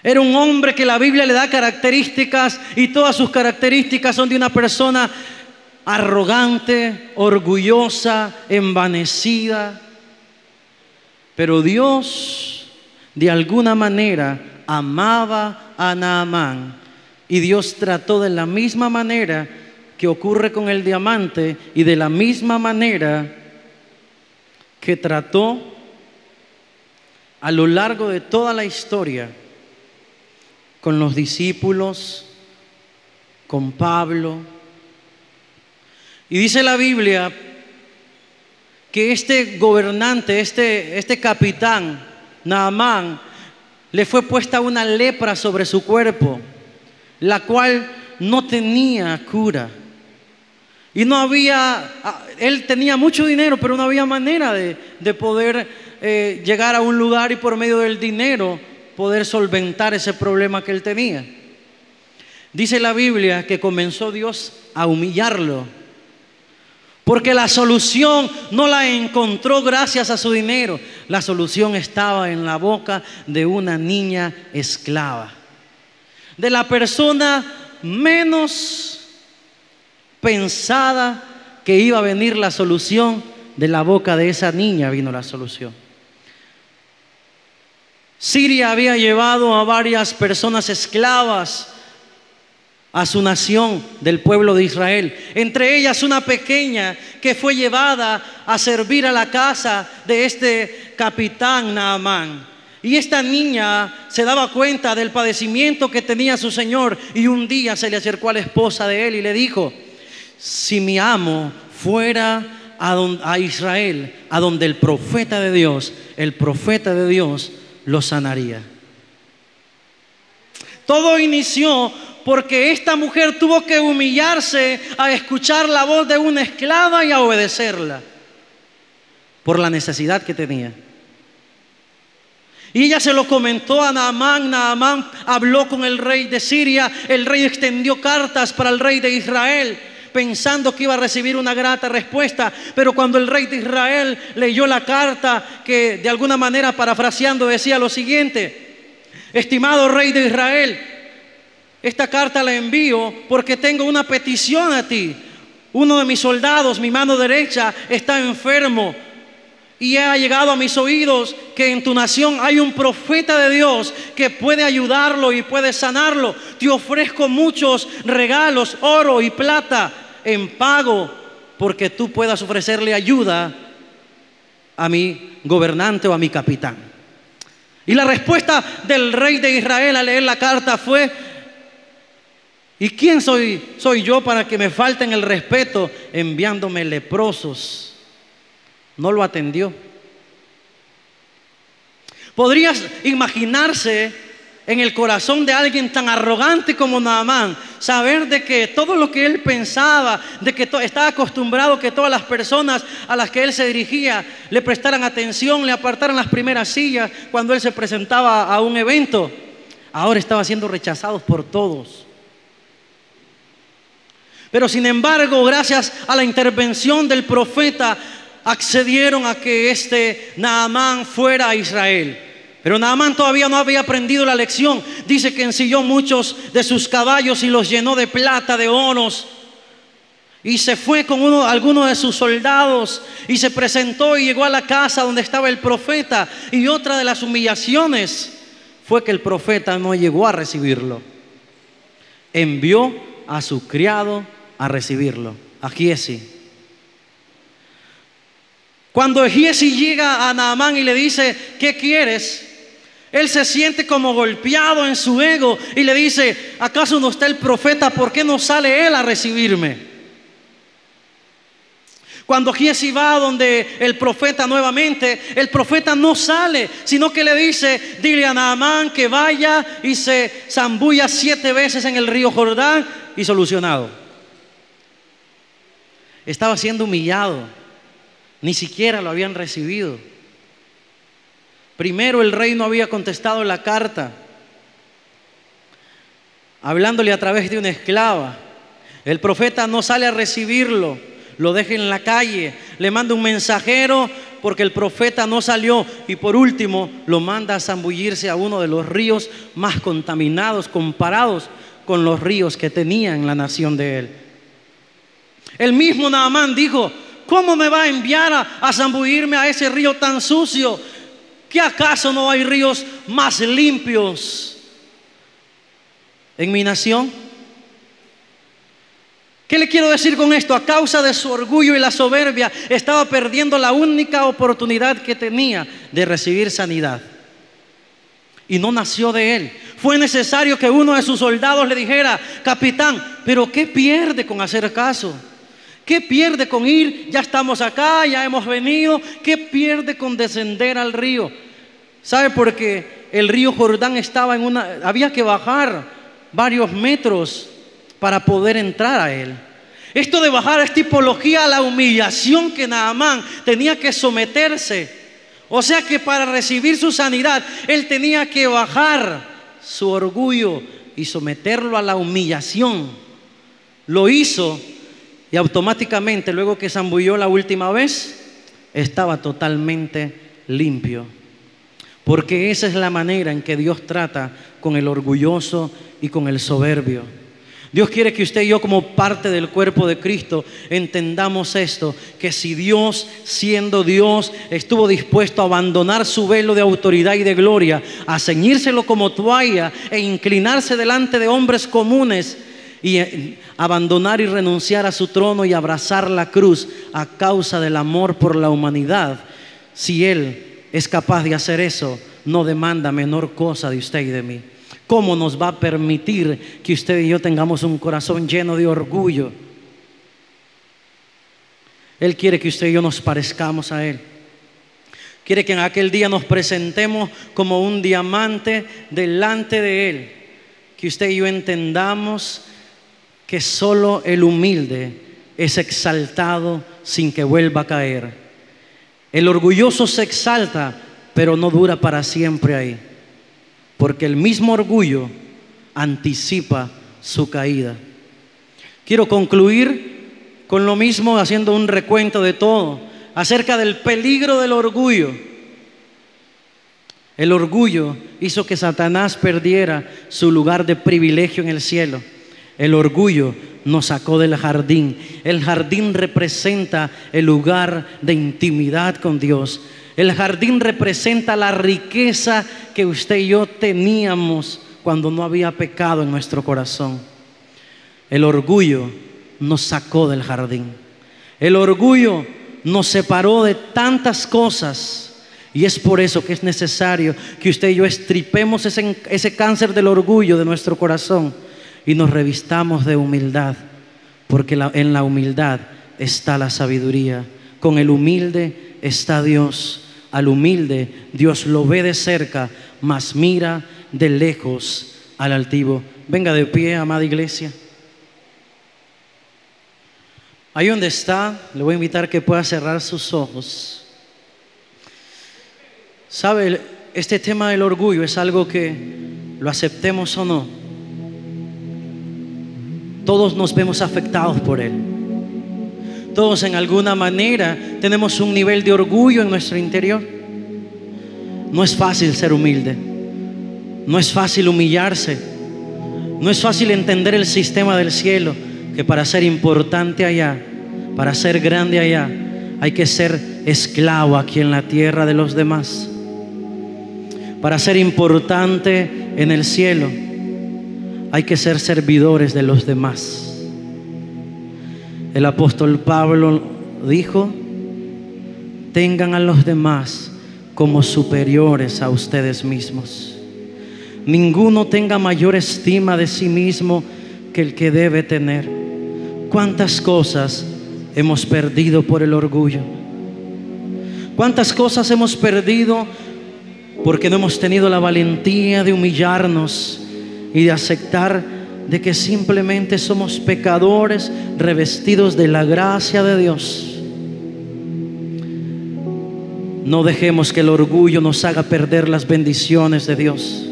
[SPEAKER 1] Era un hombre que la Biblia le da características y todas sus características son de una persona arrogante, orgullosa, envanecida. Pero Dios de alguna manera amaba a Naamán y Dios trató de la misma manera que ocurre con el diamante y de la misma manera que trató a lo largo de toda la historia con los discípulos, con Pablo. Y dice la Biblia que este gobernante, este, este capitán, Naamán, le fue puesta una lepra sobre su cuerpo, la cual no tenía cura. Y no había, ah, él tenía mucho dinero, pero no había manera de, poder eh, llegar a un lugar y por medio del dinero poder solventar ese problema que él tenía. Dice la Biblia que comenzó Dios a humillarlo, porque la solución no la encontró gracias a su dinero, la solución estaba en la boca de una niña esclava, de la persona menos pensada que iba a venir la solución, de la boca de esa niña vino la solución. Siria había llevado a varias personas esclavas a su nación del pueblo de Israel. Entre ellas una pequeña que fue llevada a servir a la casa de este capitán Naamán. Y esta niña se daba cuenta del padecimiento que tenía su señor y un día se le acercó a la esposa de él y le dijo, si mi amo fuera a, a Israel, a donde el profeta de Dios, el profeta de Dios lo sanaría. Todo inició porque esta mujer tuvo que humillarse a escuchar la voz de una esclava y a obedecerla por la necesidad que tenía. Y ella se lo comentó a Naamán, Naamán habló con el rey de Siria, el rey extendió cartas para el rey de Israel pensando que iba a recibir una grata respuesta, pero cuando el rey de Israel leyó la carta que de alguna manera parafraseando decía lo siguiente, estimado rey de Israel, esta carta la envío porque tengo una petición a ti. Uno de mis soldados, mi mano derecha, está enfermo y ha llegado a mis oídos que en tu nación hay un profeta de Dios que puede ayudarlo y puede sanarlo. Te ofrezco muchos regalos, oro y plata en pago porque tú puedas ofrecerle ayuda a mi gobernante o a mi capitán. Y la respuesta del rey de Israel al leer la carta fue, ¿y quién soy, soy yo para que me falten el respeto enviándome leprosos? no lo atendió. Podrías imaginarse en el corazón de alguien tan arrogante como Naamán, saber de que todo lo que él pensaba, de que estaba acostumbrado que todas las personas a las que él se dirigía le prestaran atención, le apartaran las primeras sillas cuando él se presentaba a un evento, ahora estaba siendo rechazado por todos. Pero sin embargo, gracias a la intervención del profeta, accedieron a que este Naamán fuera a Israel. Pero Naamán todavía no había aprendido la lección. Dice que ensilló muchos de sus caballos y los llenó de plata, de oros. Y se fue con uno, alguno de sus soldados y se presentó y llegó a la casa donde estaba el profeta. Y otra de las humillaciones fue que el profeta no llegó a recibirlo. Envió a su criado a recibirlo, a Giesi. Cuando Giesi llega a Naamán y le dice, ¿qué quieres? Él se siente como golpeado en su ego y le dice, ¿acaso no está el profeta? ¿Por qué no sale él a recibirme? Cuando Giesi va donde el profeta nuevamente, el profeta no sale, sino que le dice, dile a Naamán que vaya y se zambulla siete veces en el río Jordán y solucionado. Estaba siendo humillado ni siquiera lo habían recibido. Primero el rey no había contestado la carta, hablándole a través de una esclava. El profeta no sale a recibirlo, lo deja en la calle, le manda un mensajero porque el profeta no salió y por último lo manda a zambullirse a uno de los ríos más contaminados comparados con los ríos que tenía en la nación de él. El mismo Naamán dijo, ¿Cómo me va a enviar a, zambullirme a ese río tan sucio? ¿Que acaso no hay ríos más limpios en mi nación? ¿Qué le quiero decir con esto? A causa de su orgullo y la soberbia, estaba perdiendo la única oportunidad que tenía de recibir sanidad. Y no nació de él. Fue necesario que uno de sus soldados le dijera, capitán, pero ¿qué pierde con hacer caso? ¿Qué pierde con ir? Ya estamos acá, ya hemos venido. ¿Qué pierde con descender al río? ¿Sabe por qué? El río Jordán estaba en una... Había que bajar varios metros para poder entrar a él. Esto de bajar es tipología a la humillación que Naamán tenía que someterse. O sea que para recibir su sanidad, él tenía que bajar su orgullo y someterlo a la humillación. Lo hizo y automáticamente, luego que zambulló la última vez, estaba totalmente limpio. Porque esa es la manera en que Dios trata con el orgulloso y con el soberbio. Dios quiere que usted y yo como parte del cuerpo de Cristo entendamos esto, que si Dios siendo Dios estuvo dispuesto a abandonar su velo de autoridad y de gloria, a ceñírselo como toalla e inclinarse delante de hombres comunes y eh, abandonar y renunciar a su trono y abrazar la cruz a causa del amor por la humanidad, si Él es capaz de hacer eso, no demanda menor cosa de usted y de mí. ¿Cómo nos va a permitir que usted y yo tengamos un corazón lleno de orgullo? Él quiere que usted y yo nos parezcamos a Él. Quiere que en aquel día nos presentemos como un diamante delante de Él. Que usted y yo entendamos que solo el humilde es exaltado sin que vuelva a caer. El orgulloso se exalta, pero no dura para siempre ahí porque el mismo orgullo anticipa su caída. Quiero concluir con lo mismo haciendo un recuento de todo acerca del peligro del orgullo. El orgullo hizo que Satanás perdiera su lugar de privilegio en el cielo. El orgullo nos sacó del jardín. El jardín representa el lugar de intimidad con Dios. El jardín representa la riqueza que usted y yo teníamos cuando no había pecado en nuestro corazón. El orgullo nos sacó del jardín. El orgullo nos separó de tantas cosas. Y es por eso que es necesario que usted y yo estripemos ese, cáncer del orgullo de nuestro corazón y nos revistamos de humildad. Porque en la humildad está la sabiduría. Con el humilde está Dios. Al humilde Dios lo ve de cerca, mas mira de lejos al altivo. Venga de pie, amada iglesia. Ahí donde está, le voy a invitar que pueda cerrar sus ojos. ¿Sabe? Este tema del orgullo es algo que lo aceptemos o no. Todos nos vemos afectados por él. Todos en alguna manera tenemos un nivel de orgullo en nuestro interior. No es fácil ser humilde. No es fácil humillarse. No es fácil entender el sistema del cielo, que para ser importante allá, para ser grande allá, hay que ser esclavo aquí en la tierra de los demás. Para ser importante en el cielo, hay que ser servidores de los demás. El apóstol Pablo dijo, tengan a los demás como superiores a ustedes mismos. Ninguno tenga mayor estima de sí mismo que el que debe tener. ¿Cuántas cosas hemos perdido por el orgullo? ¿Cuántas cosas hemos perdido porque no hemos tenido la valentía de humillarnos y de aceptar de que simplemente somos pecadores revestidos de la gracia de Dios. No dejemos que el orgullo nos haga perder las bendiciones de Dios.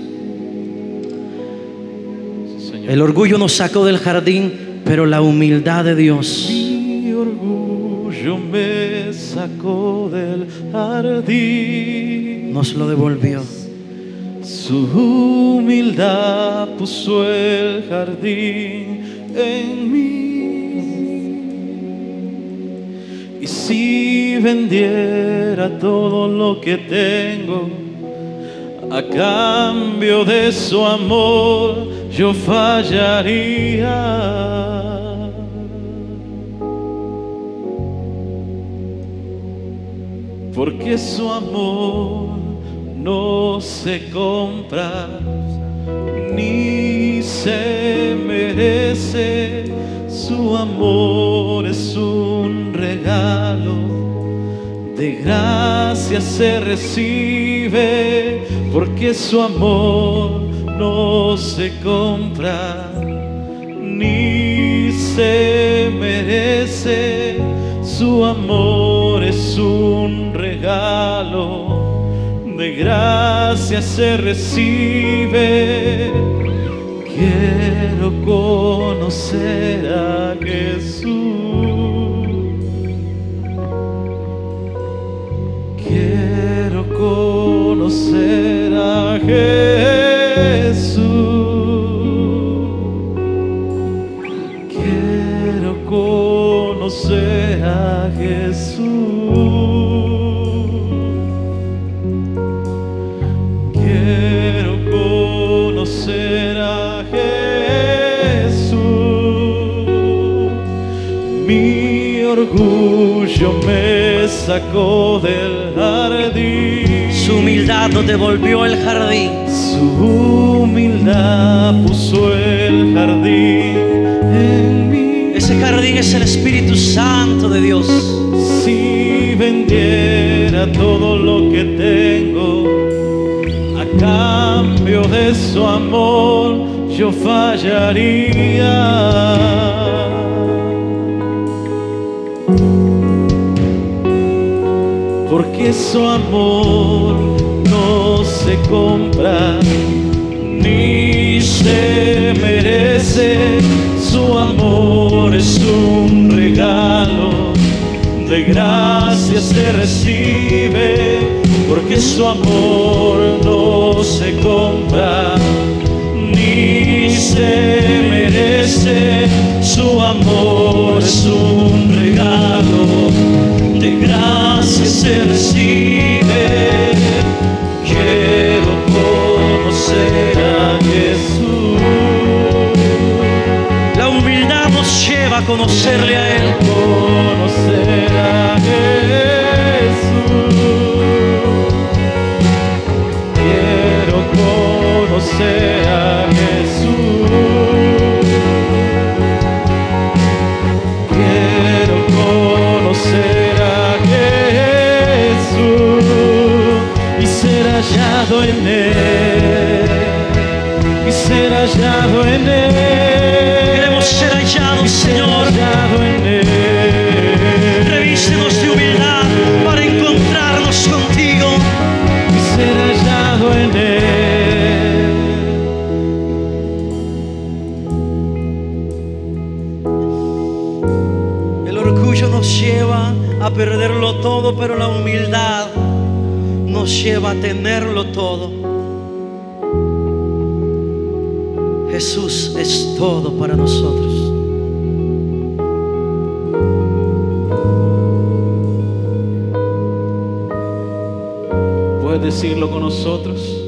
[SPEAKER 1] El orgullo nos sacó del jardín, pero la humildad de Dios.
[SPEAKER 2] Mi orgullo me sacó del jardín.
[SPEAKER 1] Nos lo devolvió
[SPEAKER 2] su humildad puso el jardín en mí. Y si vendiera todo lo que tengo, a cambio de su amor, yo fallaría. Porque su amor no se compra ni se merece. Su amor es un regalo, de gracia se recibe, porque su amor no se compra ni se merece. Su amor es un regalo, de gracia se recibe. Quiero conocer a Jesús. Quiero conocer a Jesús. Quiero conocer a Jesús. Sacó del jardín.
[SPEAKER 1] Su humildad nos devolvió el jardín.
[SPEAKER 2] Su humildad puso el jardín en mí.
[SPEAKER 1] Ese jardín es el Espíritu Santo de Dios.
[SPEAKER 2] Si vendiera todo lo que tengo a cambio de su amor, yo fallaría. Su amor no se compra ni se merece. Su amor es un regalo, de gracia se recibe, porque su amor no se compra ni se merece. Su amor es un regalo, de gracia se recibe. Quiero conocer a Jesús.
[SPEAKER 1] La humildad nos lleva a conocerle a Él.
[SPEAKER 2] Conocer a Jesús. Quiero conocer a Jesús. Hallado en Él. Y ser hallado en Él.
[SPEAKER 1] Queremos ser hallados,
[SPEAKER 2] Y ser
[SPEAKER 1] Señor.
[SPEAKER 2] hallado en Él.
[SPEAKER 1] Revístenos de humildad para encontrarnos contigo.
[SPEAKER 2] y ser hallado en él.
[SPEAKER 1] El orgullo nos lleva a perderlo todo, pero la humildad lleva a tenerlo todo. Jesús es todo para nosotros.
[SPEAKER 2] ¿Puedes decirlo con nosotros?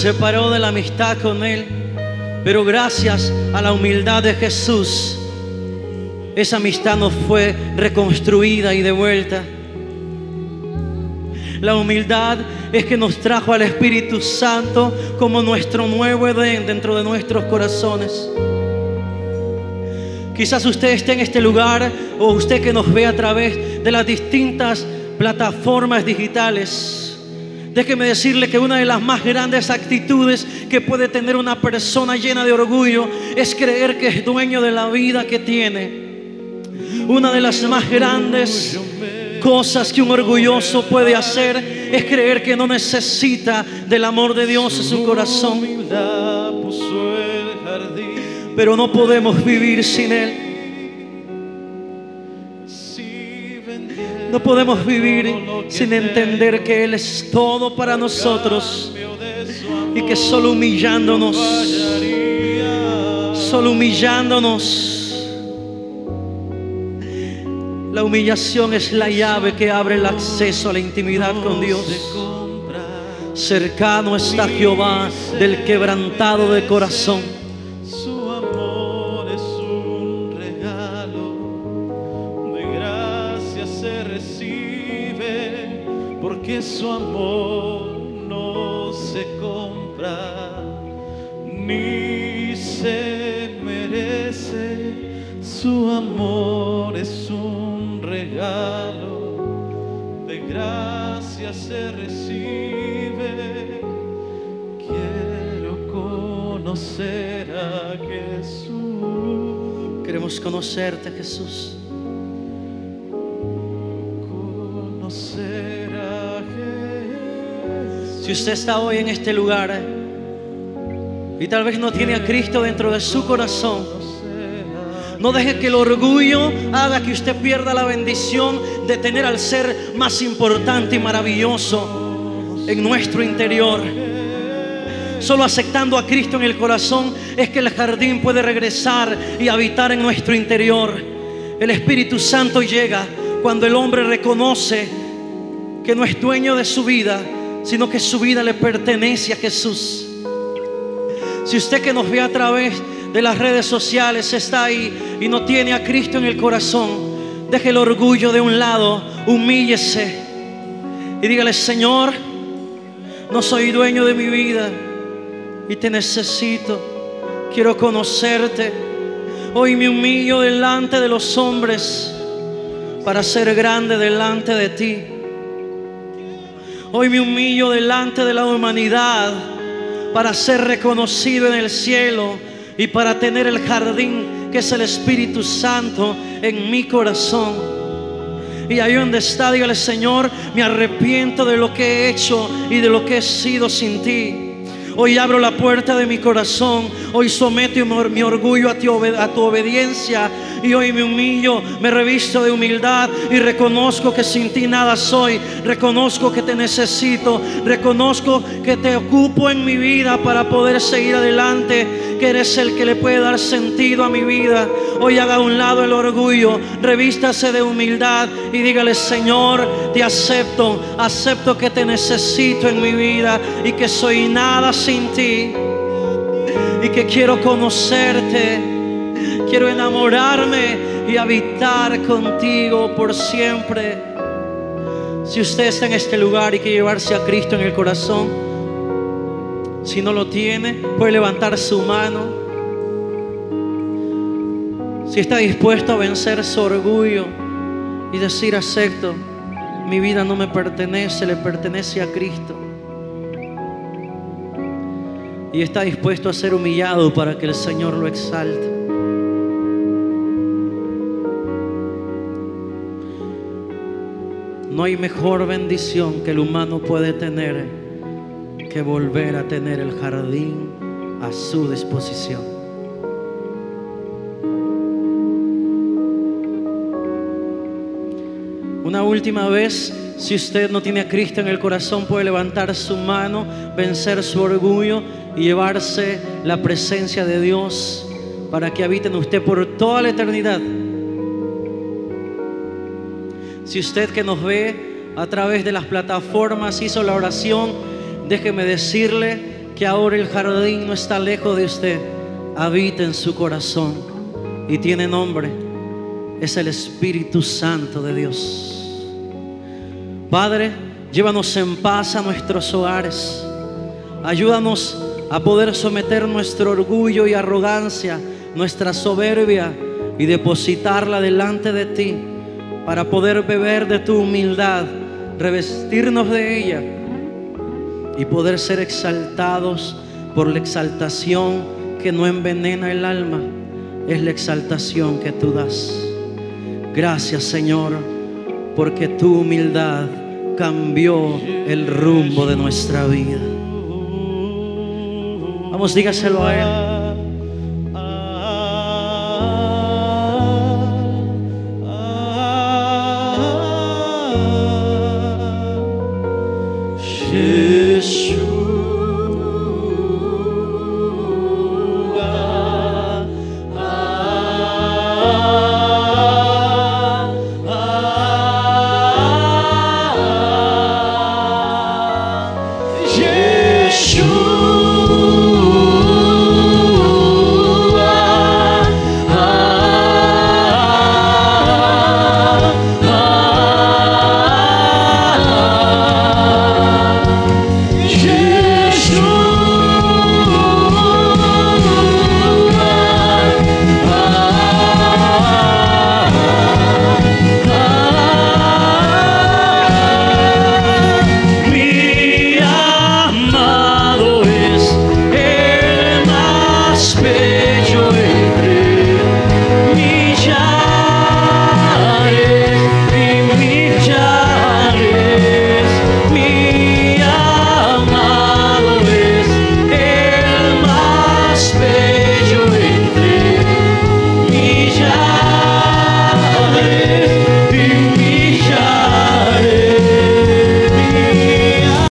[SPEAKER 1] Separó de la amistad con Él, pero gracias a la humildad de Jesús, esa amistad nos fue reconstruida y devuelta. La humildad es que nos trajo al Espíritu Santo como nuestro nuevo Edén dentro de nuestros corazones. Quizás usted esté en este lugar o usted que nos ve a través de las distintas plataformas digitales. Déjeme decirle que una de las más grandes actitudes que puede tener una persona llena de orgullo es creer que es dueño de la vida que tiene. Una de las más grandes cosas que un orgulloso puede hacer es creer que no necesita del amor de Dios en su corazón. Pero no podemos vivir sin Él. No podemos vivir sin entender que Él es todo para nosotros y que solo humillándonos, solo humillándonos, la humillación es la llave que abre el acceso a la intimidad con Dios. Cercano está Jehová del quebrantado de corazón.
[SPEAKER 2] Su amor no se compra ni se merece. Su amor es un regalo, de gracia se recibe. Quiero conocer a Jesús,
[SPEAKER 1] Queremos conocerte, Jesús. Si usted está hoy en este lugar y tal vez no tiene a Cristo dentro de su corazón, no deje que el orgullo haga que usted pierda la bendición de tener al ser más importante y maravilloso en nuestro interior. Solo aceptando a Cristo en el corazón es que el jardín puede regresar y habitar en nuestro interior. El Espíritu Santo llega cuando el hombre reconoce que no es dueño de su vida, sino que su vida le pertenece a Jesús. Si usted que nos ve a través de las redes sociales está ahí y no tiene a Cristo en el corazón, deje el orgullo de un lado, humíllese y dígale, Señor, no soy dueño de mi vida y te necesito. Quiero conocerte. Hoy me humillo delante de los hombres para ser grande delante de ti. Hoy me humillo delante de la humanidad para ser reconocido en el cielo y para tener el jardín que es el Espíritu Santo en mi corazón. Y ahí donde está, dígale, Señor, me arrepiento de lo que he hecho y de lo que he sido sin ti. Hoy abro la puerta de mi corazón. Hoy someto mi or- mi orgullo a tu obediencia. Y hoy me humillo, me revisto de humildad y reconozco que sin ti nada soy. Reconozco que te necesito. Reconozco que te ocupo en mi vida para poder seguir adelante. Que eres el que le puede dar sentido a mi vida. Hoy haga a un lado el orgullo. Revístase de humildad y dígale, Señor, te acepto. Acepto que te necesito en mi vida y que soy nada sin ti. Y que quiero conocerte. Quiero enamorarme y habitar contigo por siempre. Si usted está en este lugar y quiere llevarse a Cristo en el corazón, si no lo tiene, puede levantar su mano. Si está dispuesto a vencer su orgullo y decir, acepto, mi vida no me pertenece, le pertenece a Cristo. Y está dispuesto a ser humillado para que el Señor lo exalte. No hay mejor bendición que el humano puede tener que volver a tener el jardín a su disposición. Una última vez, si usted no tiene a Cristo en el corazón, puede levantar su mano, vencer su orgullo y llevarse la presencia de Dios para que habite en usted por toda la eternidad. Si usted que nos ve a través de las plataformas hizo la oración, déjeme decirle que ahora el jardín no está lejos de usted, habita en su corazón y tiene nombre, es el Espíritu Santo de Dios. Padre, llévanos en paz a nuestros hogares, ayúdanos a poder someter nuestro orgullo y arrogancia, nuestra soberbia y depositarla delante de ti para poder beber de tu humildad, revestirnos de ella y poder ser exaltados por la exaltación que no envenena el alma, es la exaltación que tú das. Gracias Señor, porque tu humildad cambió el rumbo de nuestra vida. Vamos, dígaselo a Él.